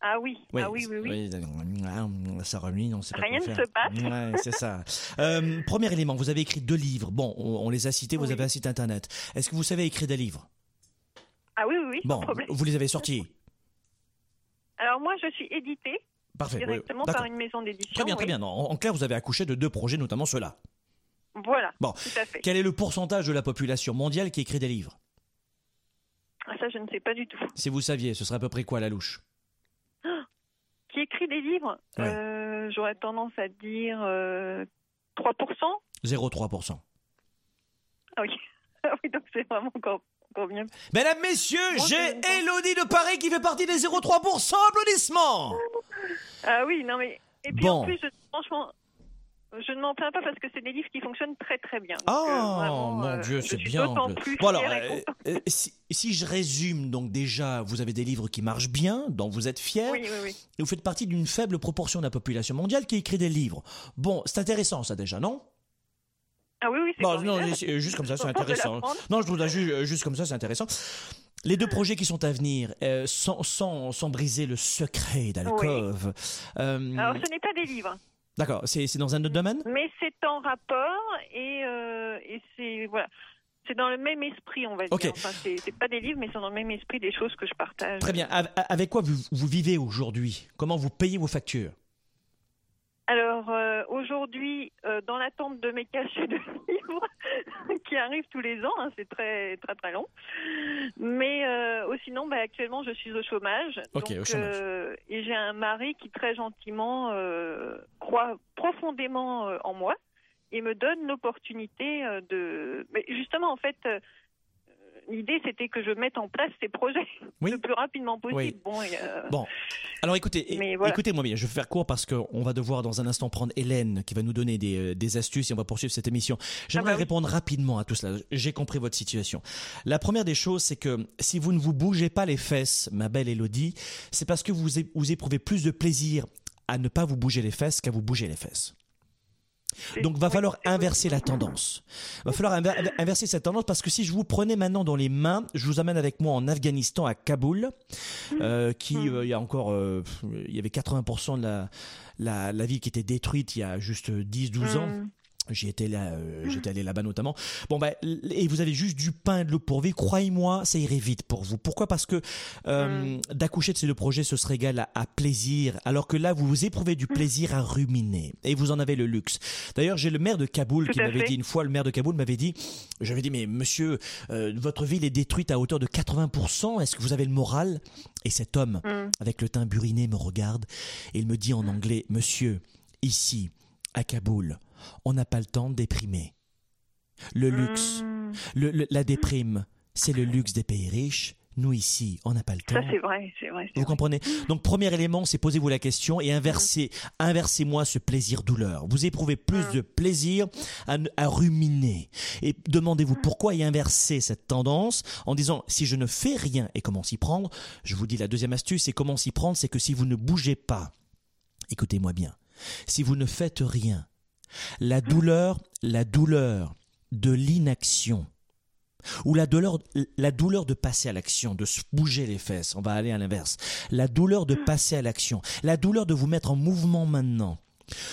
Ah oui, ah oui, oui, oui. Ça rumine, on sait pas Rien ne se passe. Ouais, c'est ça. Euh, premier élément, vous avez écrit deux livres. Bon, on, on les a cités, vous Oui. avez un site internet. Est-ce que vous savez écrire des livres? Ah oui, oui, oui, Bon, vous les avez sortis. Alors moi, je suis éditée Parfait. oui, directement par une maison d'édition. Très bien, très oui. bien. En, en clair, vous avez accouché de deux projets, notamment ceux-là. Voilà, Bon. tout à fait. Quel est le pourcentage de la population mondiale qui écrit des livres? Ah, ça, je ne sais pas du tout. Si vous saviez, ce serait à peu près quoi la louche? Qui écrit des livres Ouais. Euh, J'aurais tendance à dire euh, 3%. 0,3%. Ah oui. Ah oui, donc c'est vraiment encore, encore bien. Mesdames, messieurs, j'ai Elodie de Paris qui fait partie des 0,3%. Applaudissements Ah oui, non mais. Et puis Bon. en plus, je- franchement, je ne m'en plains pas parce que c'est des livres qui fonctionnent très très bien. Donc, Oh, euh, vraiment, mon euh, Dieu, c'est bien. plus Bon alors, euh, si, si je résume, donc déjà, vous avez des livres qui marchent bien, dont vous êtes fiers, Oui, oui, oui. et vous faites partie d'une faible proportion de la population mondiale qui écrit des livres. Bon, c'est intéressant ça déjà, non? Ah oui, oui, c'est Bon, non, juste comme ça, c'est intéressant. Non, je trouve ça ju- juste comme ça, c'est intéressant. Les deux projets qui sont à venir, sans, sans, sans briser le secret d'Alcove. Alors, ce n'est pas des livres, D'accord, c'est dans un autre domaine? Mais c'est en rapport et, euh, et c'est voilà, c'est dans le même esprit, on va Ok. dire. Enfin, c'est pas des livres, mais c'est dans le même esprit des choses que je partage. Très bien. Av- Avec quoi vous, vous vivez aujourd'hui? Comment vous payez vos factures? Alors euh, aujourd'hui, euh, dans l'attente de mes cachets de livres qui arrivent tous les ans, hein, c'est très très très long. Mais euh, oh, sinon, bah, actuellement, je suis au chômage. Ok, Donc, au chômage. euh, et j'ai un mari qui très gentiment croit profondément en moi et me donne l'opportunité de. Mais justement, en fait. L'idée, c'était que je mette en place ces projets Oui. le plus rapidement possible. Oui. Bon, et, euh, Bon, Alors écoutez, voilà. écoutez-moi bien, je vais faire court parce qu'on va devoir dans un instant prendre Hélène qui va nous donner des, euh, des astuces et on va poursuivre cette émission. J'aimerais Ah bah oui. répondre rapidement à tout cela. J'ai compris votre situation. La première des choses, c'est que si vous ne vous bougez pas les fesses, ma belle Elodie, c'est parce que vous, vous éprouvez plus de plaisir à ne pas vous bouger les fesses qu'à vous bouger les fesses. Donc va falloir inverser la tendance. Va falloir inver- inverser cette tendance parce que si je vous prenais maintenant dans les mains, je vous amène avec moi en Afghanistan à Kaboul, euh, qui euh, il y a encore euh, il y avait 80% de la, la la ville qui était détruite il y a juste 10-12 ans. J'y étais là, euh, j'étais allé là-bas notamment. Bon ben, et vous avez juste du pain et de l'eau pour vivre. Croyez-moi, ça irait vite pour vous. Pourquoi? Parce que euh, d'accoucher de ces deux projets, ce serait égal à, à plaisir, alors que là, vous vous éprouvez du plaisir à ruminer et vous en avez le luxe. D'ailleurs, j'ai le maire de Kaboul Tout qui m'avait dit une fois, le maire de Kaboul m'avait dit, j'avais dit mais monsieur, euh, votre ville est détruite à hauteur de 80%. Est-ce que vous avez le moral? Et cet homme, Mm. avec le teint buriné, me regarde et il me dit en anglais, monsieur, ici, à Kaboul, on n'a pas le temps de déprimer. Le luxe, Mm. le- le- la déprime, c'est le luxe des pays riches. Nous ici, on n'a pas le temps. Ça, c'est vrai, c'est vrai. c'est Vous vrai. comprenez? Donc premier élément, c'est posez-vous la question et inversez, inversez-moi ce plaisir-douleur. Vous éprouvez plus de plaisir à, à ruminer et demandez-vous pourquoi et inversez cette tendance en disant si je ne fais rien et comment s'y prendre. Je vous dis la deuxième astuce, et comment s'y prendre, c'est que si vous ne bougez pas, écoutez-moi bien, si vous ne faites rien, la douleur, la douleur de l'inaction. Ou la douleur, la douleur de passer à l'action, de se bouger les fesses, on va aller à l'inverse, la douleur de passer à l'action, la douleur de vous mettre en mouvement maintenant,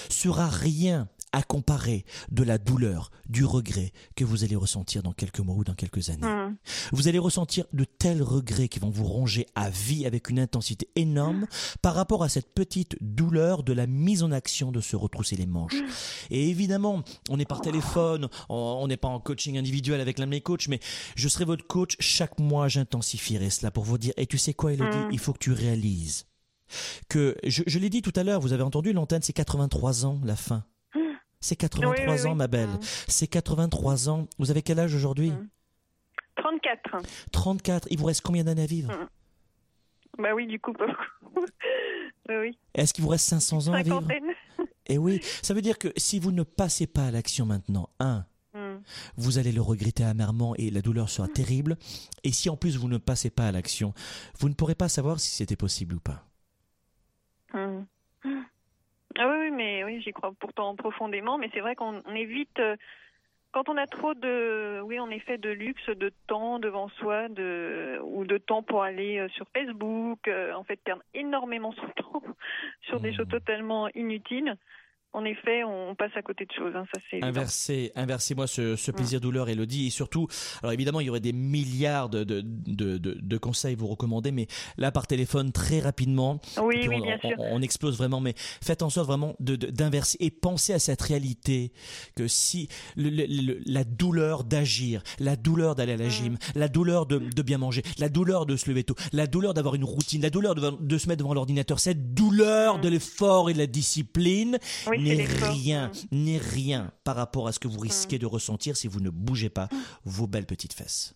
sera rien à comparer de la douleur, du regret que vous allez ressentir dans quelques mois ou dans quelques années. Mm. Vous allez ressentir de tels regrets qui vont vous ronger à vie avec une intensité énorme par rapport à cette petite douleur de la mise en action de se retrousser les manches. Et évidemment, on est par téléphone, on n'est pas en coaching individuel avec l'un de mes coachs, mais je serai votre coach. Chaque mois, j'intensifierai cela pour vous dire, et tu sais quoi, Elodie, il faut que tu réalises que, je, je l'ai dit tout à l'heure, vous avez entendu l'antenne, c'est 83 ans, la fin. C'est 83 Oui, oui, ans, oui. ma belle. Mm. C'est 83 ans. Vous avez quel âge aujourd'hui Mm. 34. 34. Il vous reste combien d'années à vivre Bah oui, du coup, pas beaucoup. Bah oui, Est-ce qu'il vous reste 500 ans à vivre. Eh oui, ça veut dire que si vous ne passez pas à l'action maintenant, un, Mm. vous allez le regretter amèrement et la douleur sera terrible. Et si en plus vous ne passez pas à l'action, vous ne pourrez pas savoir si c'était possible ou pas. Ah oui, oui, mais oui, j'y crois pourtant profondément, mais c'est vrai qu'on on évite euh, quand on a trop de, oui, en effet, de luxe, de temps devant soi, de ou de temps pour aller euh, sur Facebook, euh, en fait, perdre énormément son temps sur des Mm. choses totalement inutiles. En effet, on passe à côté de choses. hein, ça c'est évident. Inversez, inversez-moi ce, Mm. ce plaisir-douleur, Elodie, et surtout, alors évidemment, il y aurait des milliards de, de, de, de- de conseils vous recommander, mais là, par téléphone, très rapidement, Oui, oui, on, bien on- sûr. on explose vraiment, mais faites en sorte vraiment de- de- d'inverser et pensez à cette réalité que si le- le- le- la douleur d'agir, la douleur d'aller à Mm. la gym, la douleur de, de bien manger, la douleur de se lever tôt, la douleur d'avoir une routine, la douleur de, de se mettre devant l'ordinateur, cette douleur de l'effort et de la discipline Mm. Oui, n'est rien, Mm. n'est rien par rapport à ce que vous risquez de ressentir si vous ne bougez pas vos belles petites fesses.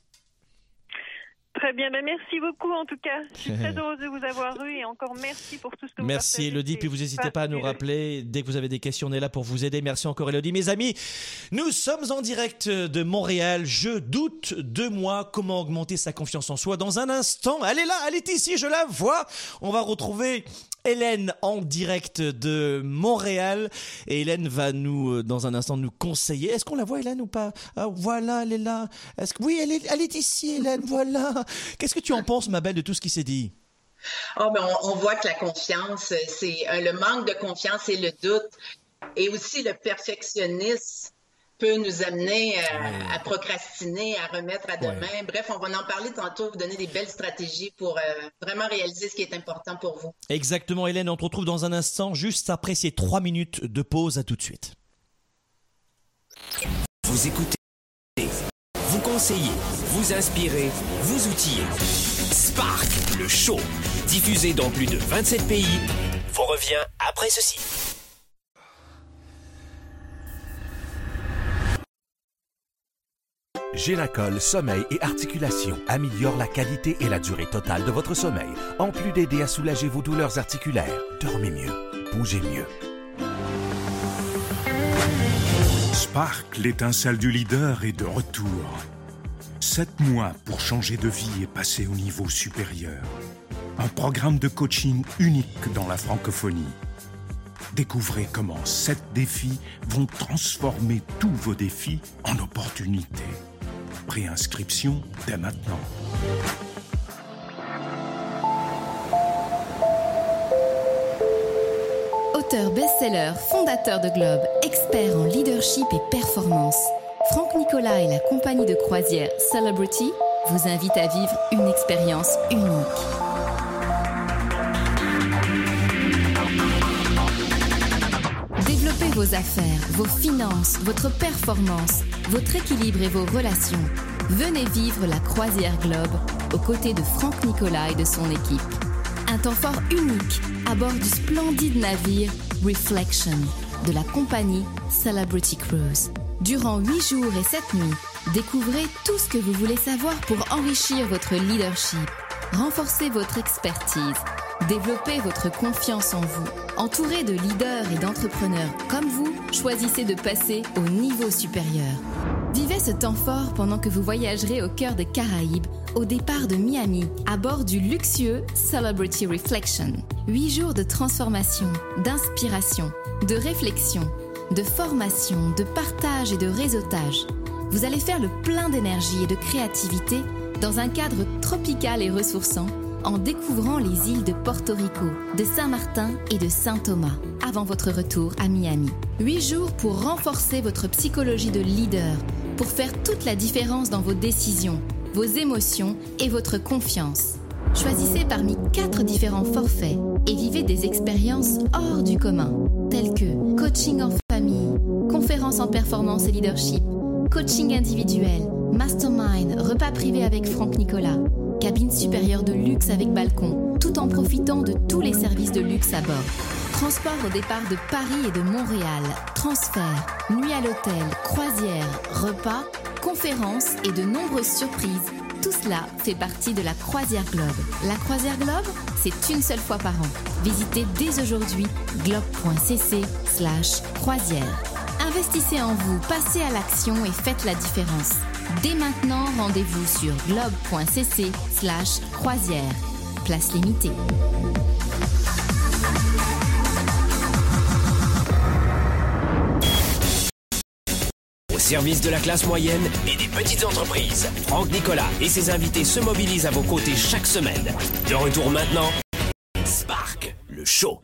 Très bien, ben merci beaucoup en tout cas. Je suis très heureuse de vous avoir eu et encore merci pour tout ce que vous Merci partagez. Elodie, puis vous n'hésitez pas à nous rappeler dès que vous avez des questions, on est là pour vous aider. Merci encore Elodie. Mes amis, nous sommes en direct de Montréal. Je doute de moi comment augmenter sa confiance en soi. Dans un instant, elle est là, elle est ici, je la vois. On va retrouver Hélène en direct de Montréal et Hélène va nous euh, dans un instant nous conseiller. Est-ce qu'on la voit Hélène ou pas? Ah, Voilà, elle est là. Est-ce que oui, elle est, elle est ici Hélène. Voilà. Qu'est-ce que tu en penses, ma belle, de tout ce qui s'est dit? Ah, ben, on, voit que la confiance, c'est euh, le manque de confiance et le doute, et aussi le perfectionnisme peut nous amener euh, à procrastiner, à remettre à demain. Bref, on va en parler tantôt, vous donner des belles stratégies pour euh, vraiment réaliser ce qui est important pour vous. Exactement, Hélène. On te retrouve dans un instant, juste après ces trois minutes de pause. À tout de suite. Vous écoutez, vous conseillez, vous inspirez, vous outillez. Spark, le show, diffusé dans plus de 27 pays, vous revient après ceci. Génacol Sommeil et Articulation améliore la qualité et la durée totale de votre sommeil, en plus d'aider à soulager vos douleurs articulaires. Dormez mieux, bougez mieux. Spark, l'étincelle du leader, est de retour. Sept mois pour changer de vie et passer au niveau supérieur. Un programme de coaching unique dans la francophonie. Découvrez comment sept défis vont transformer tous vos défis en opportunités. Préinscription dès maintenant. Auteur best-seller, fondateur de Globe, expert en leadership et performance, Franck Nicolas et la compagnie de croisière Celebrity vous invitent à vivre une expérience unique. Vos affaires, vos finances, votre performance, votre équilibre et vos relations. Venez vivre la croisière Globe aux côtés de Franck Nicolas et de son équipe. Un temps fort unique à bord du splendide navire Reflection de la compagnie Celebrity Cruise. Durant 8 jours et 7 nuits, découvrez tout ce que vous voulez savoir pour enrichir votre leadership, renforcer votre expertise, développer votre confiance en vous. Entouré de leaders et d'entrepreneurs comme vous, choisissez de passer au niveau supérieur. Vivez ce temps fort pendant que vous voyagerez au cœur des Caraïbes, au départ de Miami, à bord du luxueux Celebrity Reflection. 8 jours de transformation, d'inspiration, de réflexion, de formation, de partage et de réseautage. Vous allez faire le plein d'énergie et de créativité dans un cadre tropical et ressourçant en découvrant les îles de Porto Rico, de Saint-Martin et de Saint-Thomas avant votre retour à Miami. Huit jours pour renforcer votre psychologie de leader, pour faire toute la différence dans vos décisions, vos émotions et votre confiance. Choisissez parmi quatre différents forfaits et vivez des expériences hors du commun, telles que coaching en famille, conférences en performance et leadership, coaching individuel, mastermind, repas privé avec Franck Nicolas, cabine supérieure de luxe avec balcon, tout en profitant de tous les services de luxe à bord. Transport au départ de Paris et de Montréal, transfert, nuit à l'hôtel, croisière, repas, conférences et de nombreuses surprises. Tout cela fait partie de la Croisière Globe. La Croisière Globe, c'est une seule fois par an. Visitez dès aujourd'hui globe.cc slash croisière. Investissez en vous, passez à l'action et faites la différence. Dès maintenant, rendez-vous sur globe.cc slash croisière. Place limitée. Au service de la classe moyenne et des petites entreprises, Franck Nicolas et ses invités se mobilisent à vos côtés chaque semaine. De retour maintenant, Spark, le show.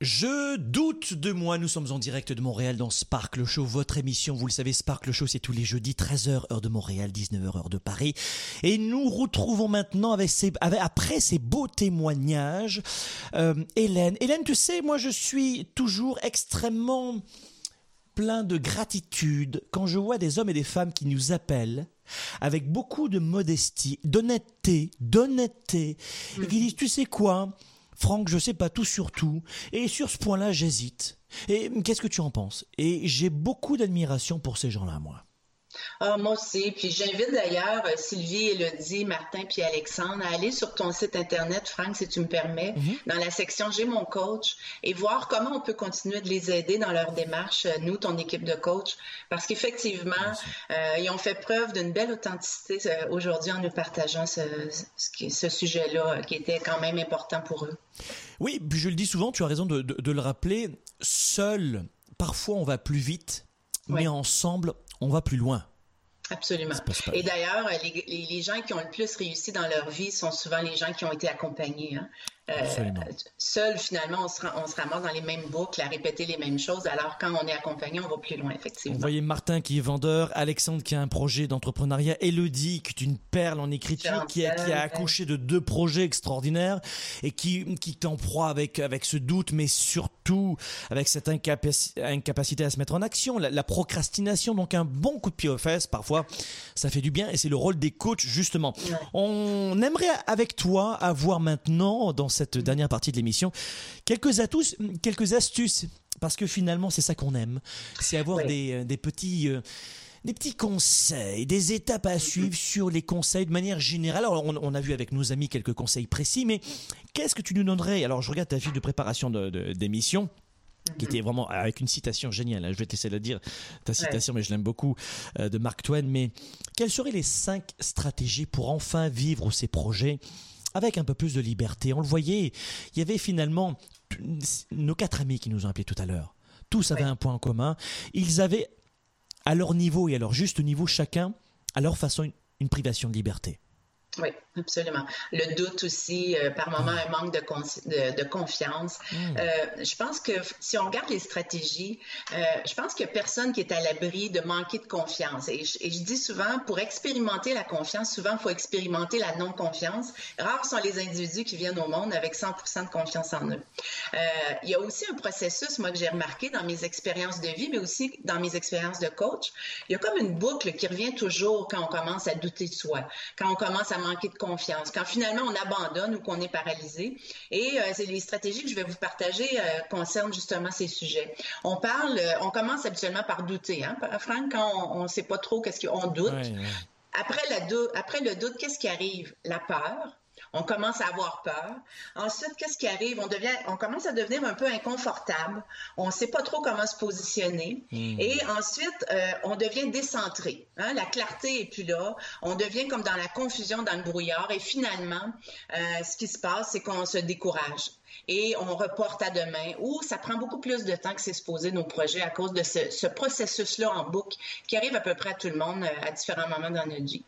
Je doute de moi, nous sommes en direct de Montréal dans Spark le Show, votre émission, vous le savez, Spark le Show c'est tous les jeudis, 13h heure de Montréal, 19h heure de Paris. Et nous retrouvons maintenant avec ces, avec, après ces beaux témoignages, euh, Hélène. Hélène, tu sais, moi je suis toujours extrêmement plein de gratitude quand je vois des hommes et des femmes qui nous appellent avec beaucoup de modestie, d'honnêteté, d'honnêteté, et qui disent, tu sais quoi Franck, je sais pas tout sur tout, et sur ce point-là, j'hésite. Et qu'est-ce que tu en penses? Et j'ai beaucoup d'admiration pour ces gens-là, moi. Ah, moi aussi. Puis j'invite d'ailleurs euh, Sylvie, Elodie, Martin puis Alexandre à aller sur ton site Internet, Franck, si tu me permets, dans la section J'ai mon coach et voir comment on peut continuer de les aider dans leur démarche, euh, nous, ton équipe de coach. Parce qu'effectivement, euh, ils ont fait preuve d'une belle authenticité aujourd'hui en nous partageant ce, ce, qui- ce sujet-là qui était quand même important pour eux. Oui, puis je le dis souvent, tu as raison de, de- de le rappeler, seul, parfois on va plus vite, mais ensemble, on va plus loin. Absolument. Et d'ailleurs, les gens qui ont le plus réussi dans leur vie sont souvent les gens qui ont été accompagnés. hein. Euh. Seul, finalement, on se, on se ramasse dans les mêmes boucles à répéter les mêmes choses, alors quand on est accompagné, on va plus loin, Vous effectivement. voyez Martin qui est vendeur, Alexandre qui a un projet d'entrepreneuriat, Elodie qui est une perle en écriture, qui a, qui a accouché de deux projets extraordinaires et qui, qui est en proie avec, avec ce doute, mais surtout avec cette incapaci- incapacité à se mettre en action, la, la procrastination, donc un bon coup de pied aux fesses, parfois, ça fait du bien et c'est le rôle des coachs, justement. On aimerait avec toi avoir maintenant, dans cette dernière partie de l'émission, quelques, quelques astuces parce que finalement, c'est ça qu'on aime. C'est avoir des, des petits des petits conseils, des étapes à suivre sur les conseils de manière générale. Alors, on, a vu avec nos amis quelques conseils précis, mais qu'est-ce que tu nous donnerais? Alors, je regarde ta fiche de préparation d'émission. qui était vraiment avec une citation géniale. Hein. Je vais te laisser la dire, ta citation, mais je l'aime beaucoup, euh, de Mark Twain. Mais quelles seraient les cinq stratégies pour enfin vivre ces projets avec un peu plus de liberté On le voyait, il y avait finalement nos quatre amis qui nous ont appelés tout à l'heure. Tous avaient un point en commun. Ils avaient à leur niveau et à leur juste niveau, chacun, à leur façon, une, privation de liberté. Oui, absolument. Le doute aussi, euh, par moment, un manque de, de, confiance. Hmm. Euh, je pense que si on regarde les stratégies, euh, je pense qu'il n'y a personne qui est à l'abri de manquer de confiance. Et je, et je, dis souvent, pour expérimenter la confiance, souvent, il faut expérimenter la non-confiance. Rares sont les individus qui viennent au monde avec 100% de confiance en eux. il y a aussi un processus, moi, que j'ai remarqué dans mes expériences de vie, mais aussi dans mes expériences de coach. Il y a comme une boucle qui revient toujours quand on commence à douter de soi, quand on commence à manquer de confiance, quand finalement on abandonne ou qu'on est paralysé. Et euh, c'est les stratégies que je vais vous partager euh, concernent justement ces sujets. On parle, euh, on commence habituellement par douter, hein, Franck, quand on ne sait pas trop qu'est-ce qu'on doute. Après, la après le doute, qu'est-ce qui arrive? La peur, on commence à avoir peur. Ensuite, qu'est-ce qui arrive? On, devient, on commence à devenir un peu inconfortable. On ne sait pas trop comment se positionner. Hmm. Et ensuite, euh, on devient décentré. Hein? La clarté est plus là. On devient comme dans la confusion, dans le brouillard. Et finalement, euh, ce qui se passe, c'est qu'on se décourage et on reporte à demain ou ça prend beaucoup plus de temps que c'est supposé nos projets à cause de ce, ce processus-là en boucle qui arrive à peu près à tout le monde euh, à différents moments dans notre vie.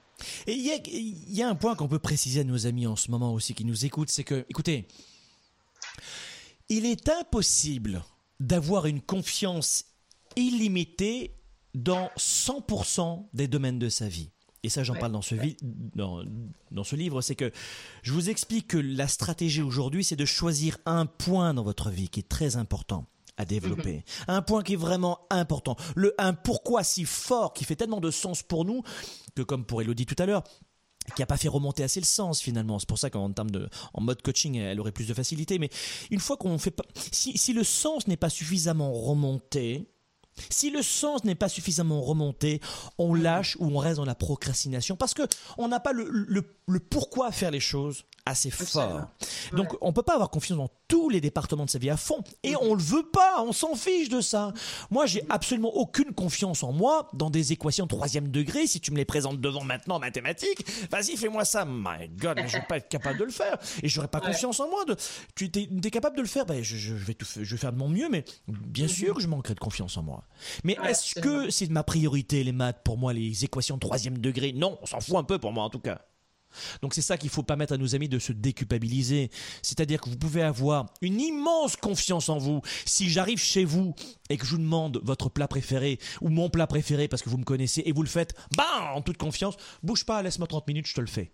Et il y a, un point qu'on peut préciser à nos amis en ce moment aussi qui nous écoutent, c'est que, écoutez, il est impossible d'avoir une confiance illimitée dans 100% des domaines de sa vie. Et ça, j'en parle dans ce, dans, dans ce livre, c'est que je vous explique que la stratégie aujourd'hui, c'est de choisir un point dans votre vie qui est très important à développer. Mhm. Un point qui est vraiment important. Le un pourquoi si fort qui fait tellement de sens pour nous que comme pour Elodie tout à l'heure, qui a pas fait remonter assez le sens finalement. C'est pour ça qu'en termes de, en mode coaching, elle aurait plus de facilité. Mais une fois qu'on fait pas, si, si le sens n'est pas suffisamment remonté, si le sens n'est pas suffisamment remonté, on lâche ou on reste dans la procrastination parce que on n'a pas le, le, le pourquoi faire les choses assez fort. Donc on peut pas avoir confiance dans tous les départements de sa vie à fond et on le veut pas, on s'en fiche de ça. Moi j'ai absolument aucune confiance en moi dans des équations troisième degré. Si tu me les présentes devant maintenant en mathématiques, vas-y fais-moi ça. My God, je vais pas être capable de le faire et j'aurais pas confiance en moi. De, tu es, capable de le faire, ben, je, vais tout, je vais faire de mon mieux, mais bien mhm. sûr que je manquerai de confiance en moi. Mais est-ce que c'est ma priorité les maths pour moi les équations troisième degré? Non, on s'en fout un peu pour moi en tout cas. Donc c'est ça qu'il faut pas mettre à nos amis de se déculpabiliser. C'est-à-dire que vous pouvez avoir une immense confiance en vous. Si j'arrive chez vous et que je vous demande votre plat préféré ou mon plat préféré parce que vous me connaissez et vous le faites, bam, en toute confiance, bouge pas, laisse-moi 30 minutes, je te le fais.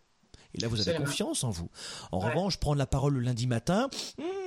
Et là, vous avez confiance en vous. En revanche, prendre la parole le lundi matin, hmm,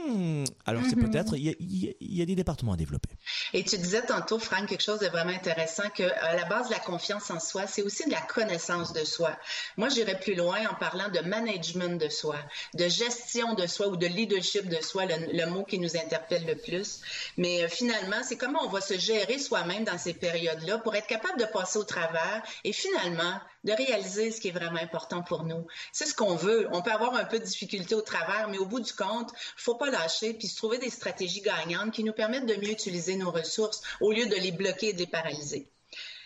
alors c'est mhm. peut-être, il y, a des départements à développer. Et tu disais tantôt, Franck, quelque chose de vraiment intéressant, que à la base de la confiance en soi, c'est aussi de la connaissance de soi. Moi, j'irais plus loin en parlant de management de soi, de gestion de soi ou de leadership de soi, le, mot qui nous interpelle le plus. Mais euh, finalement, c'est comment on va se gérer soi-même dans ces périodes-là pour être capable de passer au travers et finalement de réaliser ce qui est vraiment important pour nous. C'est ce qu'on veut. On peut avoir un peu de difficulté au travers, mais au bout du compte, faut pas puis se trouver des stratégies gagnantes qui nous permettent de mieux utiliser nos ressources au lieu de les bloquer et de les paralyser.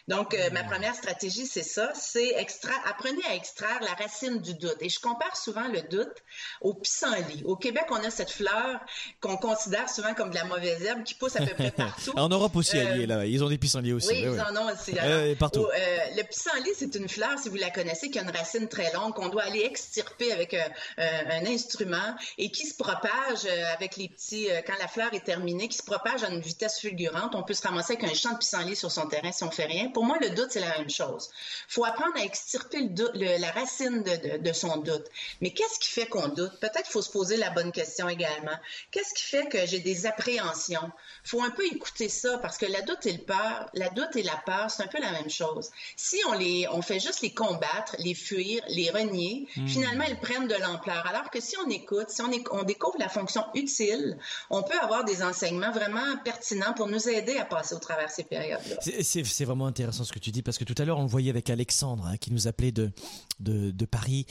Donc, euh, ma première stratégie, c'est ça, c'est extra apprenez à extraire la racine du doute. Et je compare souvent le doute au pissenlit. Au Québec, on a cette fleur qu'on considère souvent comme de la mauvaise herbe qui pousse à peu près partout. en Europe aussi, euh, là, ils ont des pissenlits aussi. Oui, ils en ont aussi. partout. Euh, le pissenlit, c'est une fleur, si vous la connaissez, qui a une racine très longue, qu'on doit aller extirper avec un, un, instrument et qui se propage avec les petits, quand la fleur est terminée, qui se propage à une vitesse fulgurante. On peut se ramasser avec un champ de pissenlit sur son terrain si on fait rien Pour moi, le doute, c'est la même chose. Il faut apprendre à extirper le doute, la racine de, de, son doute. Mais qu'est-ce qui fait qu'on doute? Peut-être qu'il faut se poser la bonne question également. Qu'est-ce qui fait que j'ai des appréhensions? Il faut un peu écouter ça parce que la doute et le peur, la doute et la peur, c'est un peu la même chose. Si on les, on fait juste les combattre, les fuir, les renier, hmm. finalement, elles prennent de l'ampleur. Alors que si on écoute, si on, on découvre la fonction utile, on peut avoir des enseignements vraiment pertinents pour nous aider à passer au travers ces périodes-là. C'est vraiment intéressant ce que tu dis parce que tout à l'heure, on le voyait avec Alexandre hein, qui nous appelait de, de, de, Paris.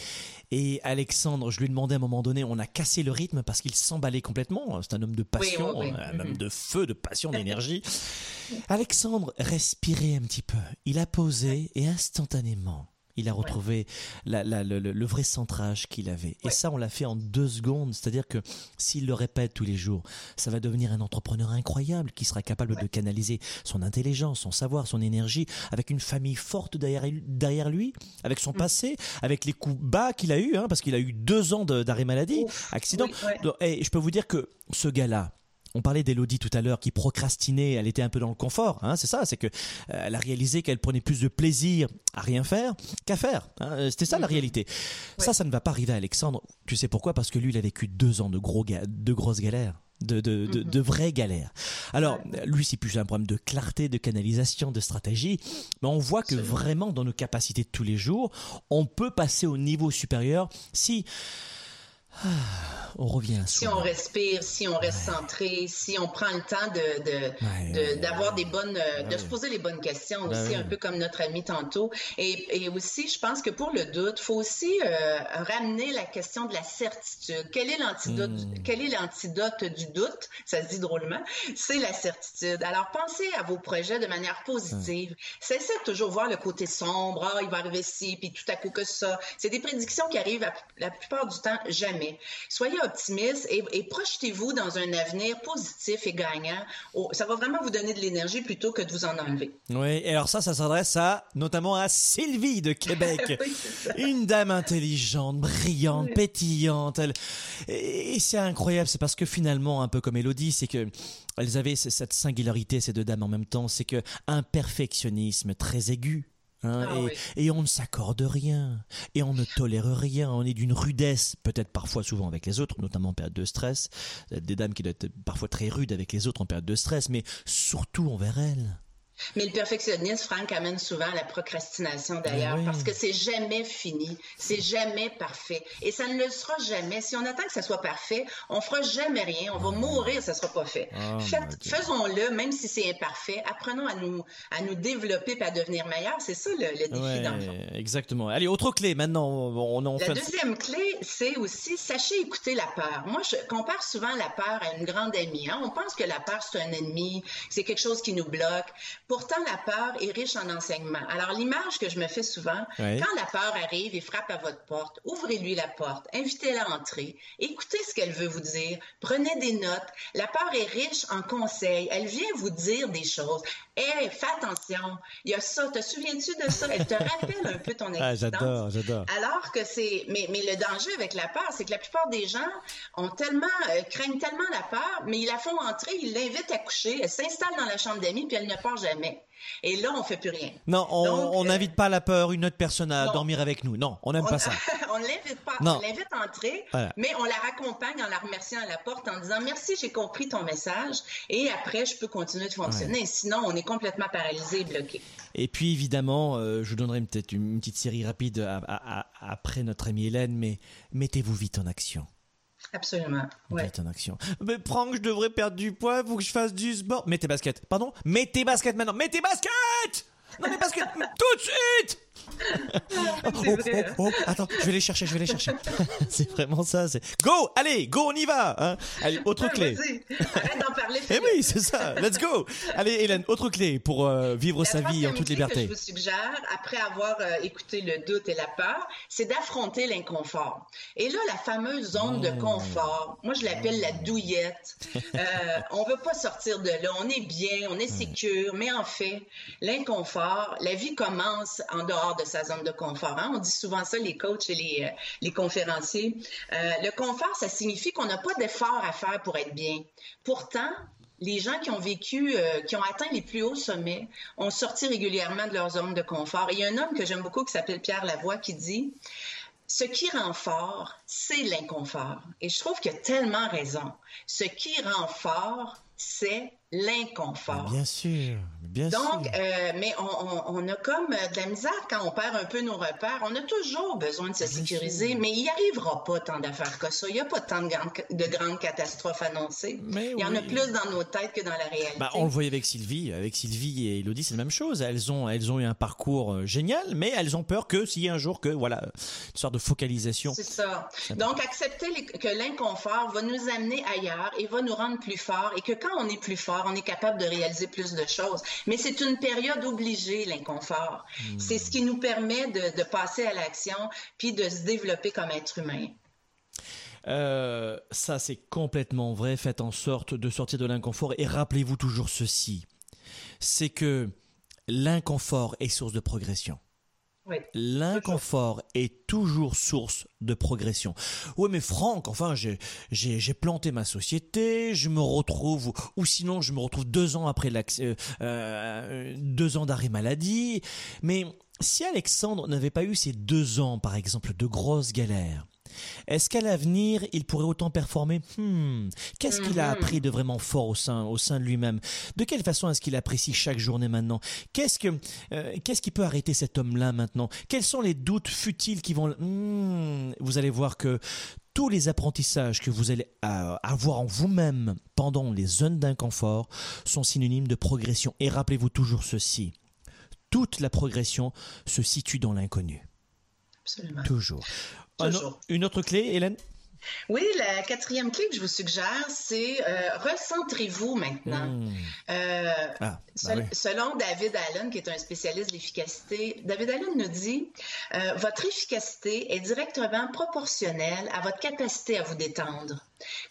Et Alexandre, je lui demandais à un moment donné, on a cassé le rythme parce qu'il s'emballait complètement. C'est un homme de passion, un homme de feu, de passion, d'énergie. Alexandre respirait un petit peu. Il a posé et instantanément, il a retrouvé le, vrai centrage qu'il avait. Et ça, on l'a fait en deux secondes. C'est-à-dire que s'il le répète tous les jours, ça va devenir un entrepreneur incroyable qui sera capable de canaliser son intelligence, son savoir, son énergie, avec une famille forte derrière, derrière lui, avec son mm. passé, avec les coups bas qu'il a eu, hein, parce qu'il a eu deux ans d'arrêt maladie, accident. et je peux vous dire que ce gars-là, on parlait d'Elodie tout à l'heure qui procrastinait, elle était un peu dans le confort, hein, c'est ça, c'est que euh, elle a réalisé qu'elle prenait plus de plaisir à rien faire qu'à faire. Hein, c'était ça la mhm. réalité. Ça, ça ne va pas arriver à Alexandre. Tu sais pourquoi? Parce que lui, il a vécu deux ans de gros, de grosses galères. De, de, de, mhm. vraies galères. Alors, lui, c'est plus un problème de clarté, de canalisation, de stratégie, mais on voit que vraiment, dans nos capacités de tous les jours, on peut passer au niveau supérieur si on revient. Si on respire, si on reste centré, si on prend le temps de, d'avoir des bonnes, euh, de se poser les bonnes questions ben aussi, un peu comme notre ami tantôt. Et, aussi, je pense que pour le doute, faut aussi euh, ramener la question de la certitude. Quel est l'antidote, hmm. quel est l'antidote du doute? Ça se dit drôlement. C'est la certitude. Alors, pensez à vos projets de manière positive. Cessez de toujours voir le côté sombre. Ah, il va arriver ci, puis tout à coup que ça. C'est des prédictions qui arrivent la plupart du temps jamais Soyez optimiste et, projetez-vous dans un avenir positif et gagnant. ça va vraiment vous donner de l'énergie plutôt que de vous en enlever. Oui, et alors ça, ça s'adresse à notamment à Sylvie de Québec, une dame intelligente, brillante, pétillante. Et c'est incroyable, c'est parce que finalement, un peu comme Elodie, c'est que elles avaient cette singularité, ces deux dames en même temps, c'est que un perfectionnisme très aigu, Hein, ah et, on ne s'accorde rien, et on ne tolère rien, on est d'une rudesse, peut-être parfois souvent avec les autres, notamment en période de stress, des dames qui doivent être parfois très rudes avec les autres en période de stress, mais surtout envers elles. Mais le perfectionnisme, Franck, amène souvent à la procrastination d'ailleurs, parce que c'est jamais fini, c'est jamais parfait. Et ça ne le sera jamais. Si on attend que ça soit parfait, on fera jamais rien, on va mourir, ça sera pas fait. Oh faisons-le, même si c'est imparfait. Apprenons à nous, à nous développer et à devenir meilleurs. C'est ça le, défi ouais, Exactement. Allez, autre clé maintenant. On en la deuxième clé, c'est aussi sachez écouter la peur. Moi, je compare souvent la peur à une grande amie. Hein. On pense que la peur, c'est un ennemi, c'est quelque chose qui nous bloque. Pourtant, la peur est riche en enseignements. Alors, l'image que je me fais souvent, quand la peur arrive et frappe à votre porte, ouvrez-lui la porte, invitez-la à entrer, écoutez ce qu'elle veut vous dire, prenez des notes. La peur est riche en conseils. Elle vient vous dire des choses. Hé, fais attention, il y a ça, te souviens-tu de ça? Elle te rappelle un peu ton ah, expérience. j'adore, j'adore. Alors que c'est, mais, mais le danger avec la peur, c'est que la plupart des gens ont tellement, euh, craignent tellement la peur, mais ils la font entrer, ils l'invitent à coucher, elle s'installe dans la chambre d'amis, puis elle ne part jamais. Et là, on fait plus rien. Non, on euh, n'invite pas la peur une autre personne à dormir avec nous. Non, on n'aime pas ça. on l'invite pas. On l'invite à entrer, mais on la raccompagne en la remerciant à la porte en disant merci, j'ai compris ton message et après, je peux continuer de fonctionner. Sinon, on est complètement paralysé et bloqué. Et puis, évidemment, euh, je vous donnerai peut-être une, petite série rapide après notre amie Hélène, mais mettez-vous vite en action. Absolument. Ouais. en action. Mais Franck, je devrais perdre du poids, faut que je fasse du sport. Mets tes baskets. Pardon? Mets tes baskets maintenant. Mets tes baskets Non, mais baskets tout de suite oh, oh, oh, attends, je vais les chercher, je vais les chercher. c'est vraiment ça. C'est go, allez, go, on y va. Hein. allez, autre clé. Arrête d'en parler. Eh oui, c'est ça. Let's go. Allez, Hélène, autre clé pour euh, vivre sa vie en toute liberté. Que je vous suggère, après avoir euh, écouté le doute et la peur, c'est d'affronter l'inconfort. Et là, la fameuse zone de confort, moi je l'appelle la douillette. Euh, on veut pas sortir de là. On est bien, on est sécure, mais en fait, l'inconfort, la vie commence en dehors de sa zone de confort. Hein. On dit souvent ça, les coachs et les, euh, les conférenciers. Euh, le confort, ça signifie qu'on n'a pas d'effort à faire pour être bien. Pourtant, les gens qui ont vécu, euh, qui ont atteint les plus hauts sommets, ont sorti régulièrement de leur zone de confort. Et il y a un homme que j'aime beaucoup qui s'appelle Pierre Lavoie qui dit ce qui rend fort, c'est l'inconfort. Et je trouve qu'il a tellement raison. Ce qui rend fort, c'est l'inconfort. Bien sûr, bien Donc, sûr. euh, mais on, on- on a comme de la misère quand on perd un peu nos repères. On a toujours besoin de se sécuriser, mais il n'y arrivera pas tant d'affaires que ça. Il n'y a pas tant de grandes, de grandes catastrophes annoncées. Mais il y en a plus dans nos têtes que dans la réalité. Bah, on le voyait avec Sylvie, avec Sylvie et Elodie, c'est la même chose. Elles ont, elles ont eu un parcours euh, génial, mais elles ont peur que s'il y a un jour que, voilà, une sorte de focalisation. C'est ça. Donc, accepter les- que l'inconfort va nous amener ailleurs et va nous rendre plus forts et que quand on est plus fort, on est capable de réaliser plus de choses. Mais c'est une période obligée, l'inconfort. C'est ce qui nous permet de, de passer à l'action puis de se développer comme être humain. Euh, ça, c'est complètement vrai. Faites en sorte de sortir de l'inconfort et rappelez-vous toujours ceci. C'est que l'inconfort est source de progression. L'inconfort est toujours source de progression. Oui, mais Franck, enfin, j'ai, planté ma société, je me retrouve, ou sinon, je me retrouve deux ans après euh, euh, deux ans d'arrêt maladie. Mais si Alexandre n'avait pas eu ces deux ans, par exemple, de grosses galères, est-ce qu'à l'avenir, il pourrait autant performer? Hmm. Qu'est-ce qu'il a Mhm. appris de vraiment fort au sein, au sein de lui-même? De quelle façon est-ce qu'il apprécie chaque journée maintenant? Qu'est-ce que, euh, qu'est-ce qui peut arrêter cet homme-là maintenant? Quels sont les doutes futiles qui vont Hmm. Vous allez voir que tous les apprentissages que vous allez euh, avoir en vous-même pendant les zones d'inconfort sont synonymes de progression. Et rappelez-vous toujours ceci toute la progression se situe dans l'inconnu. Absolument. Toujours. Toujours. une autre clé, Hélène? Oui, la quatrième clé que je vous suggère, c'est euh, recentrez-vous maintenant. Hmm. Euh, Ah, oui. Selon David Allen, qui est un spécialiste de l'efficacité, David Allen nous dit euh, votre efficacité est directement proportionnelle à votre capacité à vous détendre.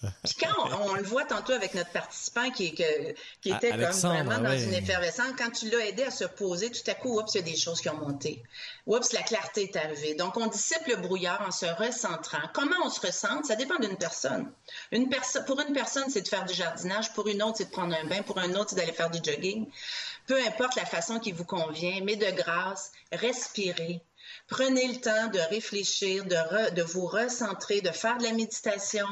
Puis quand on, on le voit tantôt avec notre participant qui, est que- qui Ah, était comme vraiment dans ouais. une effervescence, quand tu l'as aidé à se poser, tout à coup, oups, il y a des choses qui ont monté. Oups, la clarté est arrivée. Donc, on dissipe le brouillard en se recentrant. Comment on se recentre? Ça dépend d'une personne. Une perso- pour une personne, c'est de faire du jardinage. Pour une autre, c'est de prendre un bain. Pour un autre, c'est d'aller faire du jogging. Peu importe la façon qui vous convient, mais de grâce, respirez. Prenez le temps de réfléchir, de, re- de vous recentrer, de faire de la méditation,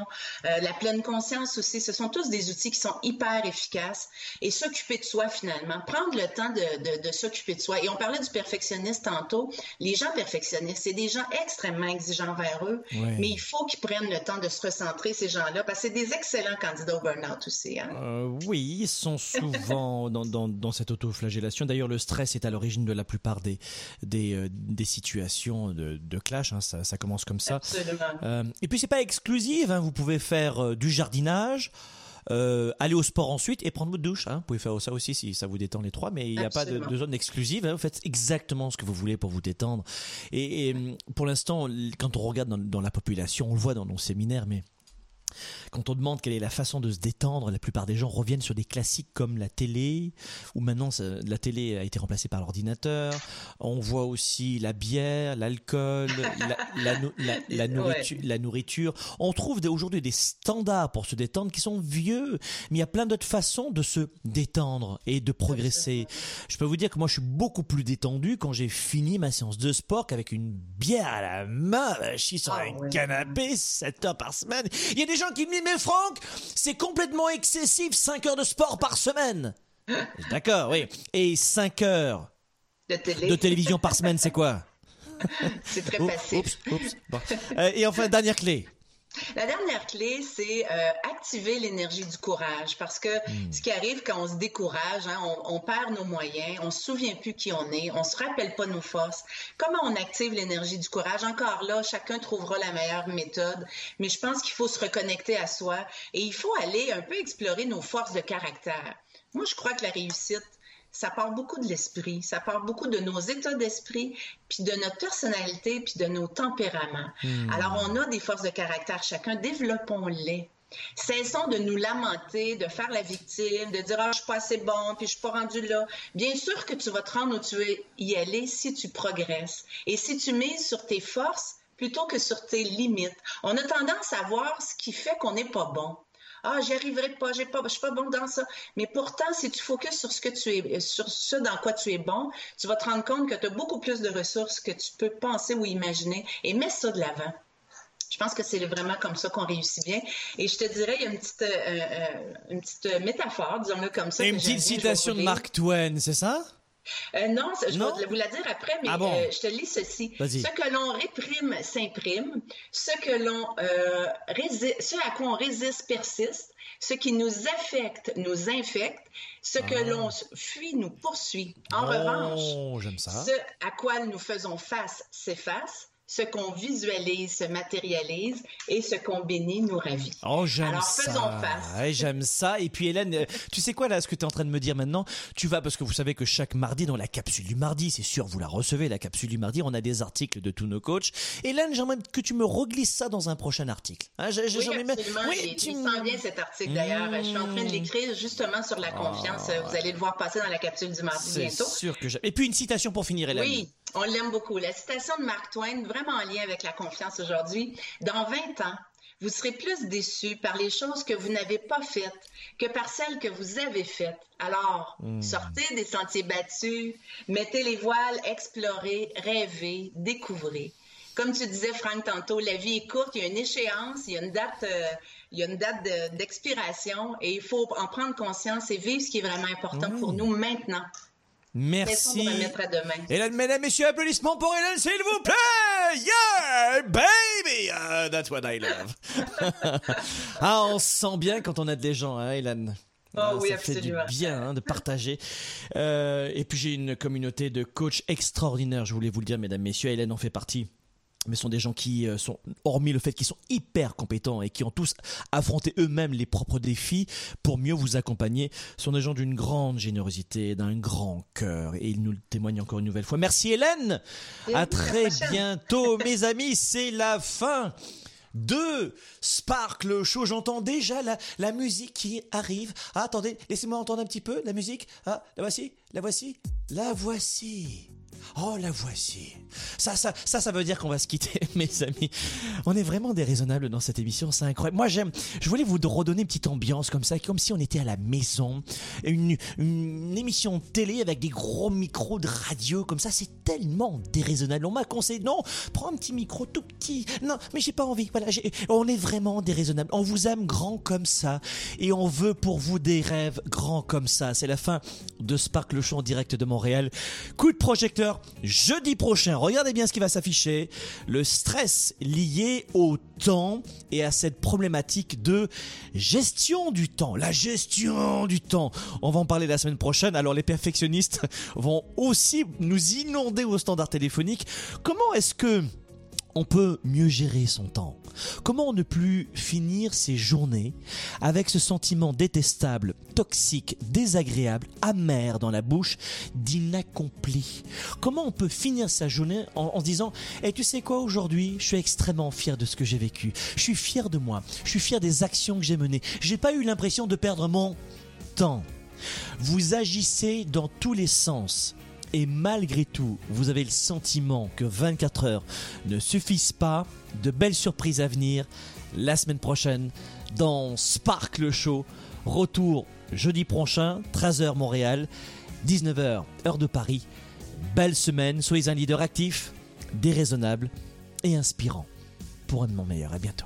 euh, la pleine conscience aussi. Ce sont tous des outils qui sont hyper efficaces. Et s'occuper de soi finalement, prendre le temps de, de- de s'occuper de soi. Et on parlait du perfectionniste tantôt. Les gens perfectionnistes, c'est des gens extrêmement exigeants vers eux, mais il faut qu'ils prennent le temps de se recentrer, ces gens-là, parce que c'est des excellents candidats au burn-out aussi. Hein? Euh, oui, ils sont souvent dans, dans, dans cette autoflagellation. D'ailleurs, le stress est à l'origine de la plupart des, des, euh, des situations de, de clash. hein. Ça, ça commence comme ça. Euh, et puis, c'est pas exclusif. hein. Vous pouvez faire euh, du jardinage. euh, aller au sport ensuite et prendre votre douche. hein. Vous pouvez faire ça aussi si ça vous détend les trois, mais il n'y a pas de, zone exclusive. hein. Vous faites exactement ce que vous voulez pour vous détendre. Et, et, hum, pour l'instant, quand on regarde dans, dans la population, on le voit dans nos séminaires, mais quand on demande quelle est la façon de se détendre, la plupart des gens reviennent sur des classiques comme la télé, ou maintenant la télé a été remplacée par l'ordinateur. On voit aussi la bière, l'alcool, la, la nou- la- la nourriture, la nourriture. On trouve aujourd'hui des standards pour se détendre qui sont vieux, mais il y a plein d'autres façons de se détendre et de progresser. Je peux vous dire que moi je suis beaucoup plus détendu quand j'ai fini ma séance de sport qu'avec une bière à la main, je suis sur Ah un ouais. canapé 7 heures par semaine. Il y a des gens qui me disent mais Franck, c'est complètement excessif 5 heures de sport par semaine. D'accord, oui. Et 5 heures De télé, de télévision par semaine, c'est quoi? C'est très facile. oups, oups. Bon. Euh, et enfin, dernière clé. La dernière clé, c'est euh, activer l'énergie du courage parce que ce qui arrive quand on se décourage, hein, on, on perd nos moyens, on se souvient plus qui on est, on se rappelle pas nos forces. Comment on active l'énergie du courage? Encore là, chacun trouvera la meilleure méthode, mais je pense qu'il faut se reconnecter à soi et il faut aller un peu explorer nos forces de caractère. Moi, je crois que la réussite, ça part beaucoup de l'esprit, ça part beaucoup de nos états d'esprit, puis de notre personnalité, puis de nos tempéraments. Alors, on a des forces de caractère chacun, développons-les. Cessons de nous lamenter, de faire la victime, de dire ah je suis pas assez bon, puis je suis pas rendu là. Bien sûr que tu vas te rendre où tu veux y aller si tu progresses et si tu mises sur tes forces plutôt que sur tes limites. On a tendance à voir ce qui fait qu'on n'est pas bon. Ah, j'y arriverai pas, j'ai pas, je suis pas bon dans ça. Mais pourtant, si tu focuses sur ce que tu es, sur ce dans quoi tu es bon, tu vas te rendre compte que tu as beaucoup plus de ressources que tu peux penser ou imaginer et mets ça de l'avant. Je pense que c'est vraiment comme ça qu'on réussit bien. Et je te dirais, il y a une petite, euh, euh, une petite métaphore, disons-le comme ça. une petite citation de Mark Twain, c'est ça? Euh, non, je vais vous la dire après, mais ah bon? euh, je te lis ceci. Ce que l'on réprime s'imprime, ce que l'on euh, résiste, ce à quoi on résiste persiste, ce qui nous affecte nous infecte, ce que Ah. l'on fuit nous poursuit. En Oh, revanche, ça. ce à quoi nous faisons face s'efface, ce qu'on visualise se matérialise et ce qu'on bénit nous ravit. Oh, j'aime Alors, ça. faisons face. Ouais, j'aime ça. Et puis, Hélène, euh, tu sais quoi, là, ce que tu es en train de me dire maintenant Tu vas, parce que vous savez que chaque mardi, dans la capsule du mardi, c'est sûr, vous la recevez, la capsule du mardi, on a des articles de tous nos coachs. Hélène, j'aimerais que tu me reglisses ça dans un prochain article. Hein, j'ai- Oui, ai même- absolument. Oui, tu sent bien cet article d'ailleurs. Je suis en train de l'écrire justement sur la confiance. Vous allez le voir passer dans la capsule du mardi Ah. C'est bientôt. sûr que j'ai. Et puis, une citation pour finir, Hélène. Oui, on l'aime beaucoup. La citation de Mark Twain, vraiment en lien avec la confiance aujourd'hui. Dans 20 ans, vous serez plus déçus par les choses que vous n'avez pas faites que par celles que vous avez faites. Alors, Hmm. sortez des sentiers battus, mettez les voiles, explorez, rêvez, découvrez. Comme tu disais, Franck, tantôt, la vie est courte, il y a une échéance, il y a une date, euh, il y a une date de- d'expiration et il faut en prendre conscience et vivre ce qui est vraiment important pour nous maintenant. Merci. Hélène, mesdames, messieurs, applaudissements pour Hélène, s'il vous plaît! Yeah, baby! Ah, that's what I love. ah, on se sent bien quand on a des gens, hein, Hélène? Oh Ah, oui, ça fait du absolument. bien hein, de partager. Euh, et puis j'ai une communauté de coachs extraordinaires, je voulais vous le dire, mesdames, messieurs. Hélène en fait partie. Mais ce sont des gens qui euh, sont, hormis le fait qu'ils sont hyper compétents et qui ont tous affronté eux-mêmes les propres défis pour mieux vous accompagner, sont des gens d'une grande générosité, d'un grand cœur. Et ils nous le témoignent encore une nouvelle fois. Merci Hélène! Et À très bientôt, mes amis. C'est la fin de Sparkle Show. J'entends déjà la, la musique qui arrive. Ah, attendez, laissez-moi entendre un petit peu la musique. Ah, la voici, la voici, la voici. Oh, la voici. Ça, ça, ça, ça veut dire qu'on va se quitter, mes amis. On est vraiment déraisonnables dans cette émission, c'est incroyable. Moi, j'aime. Je voulais vous redonner une petite ambiance comme ça, comme si on était à la maison, une, une émission télé avec des gros micros de radio comme ça. C'est tellement déraisonnable. On m'a conseillé non, prends un petit micro tout petit. Non, mais j'ai pas envie. Voilà, on est vraiment déraisonnable. On vous aime grand comme ça et on veut pour vous des rêves grands comme ça. C'est la fin de Sparkle Show en direct de Montréal. Coup de projecteur jeudi prochain. Regardez bien ce qui va s'afficher. Le stress lié au temps et à cette problématique de gestion du temps. La gestion du temps. On va en parler la semaine prochaine. Alors les perfectionnistes vont aussi nous inonder au standard téléphonique. Comment est-ce que on peut mieux gérer son temps Comment ne plus finir ses journées avec ce sentiment détestable, toxique, désagréable, amer dans la bouche d'inaccompli? Comment on peut finir sa journée en, se disant Et tu sais quoi aujourd'hui Je suis extrêmement fier de ce que j'ai vécu. Je suis fier de moi. Je suis fier des actions que j'ai menées. J'ai pas eu l'impression de perdre mon temps. Vous agissez dans tous les sens. Et malgré tout, vous avez le sentiment que 24 heures ne suffisent pas. De belles surprises à venir la semaine prochaine dans Sparkle Show. Retour jeudi prochain, 13h Montréal, 19h heure de Paris. Belle semaine, soyez un leader actif, déraisonnable et inspirant pour un monde meilleur. À bientôt.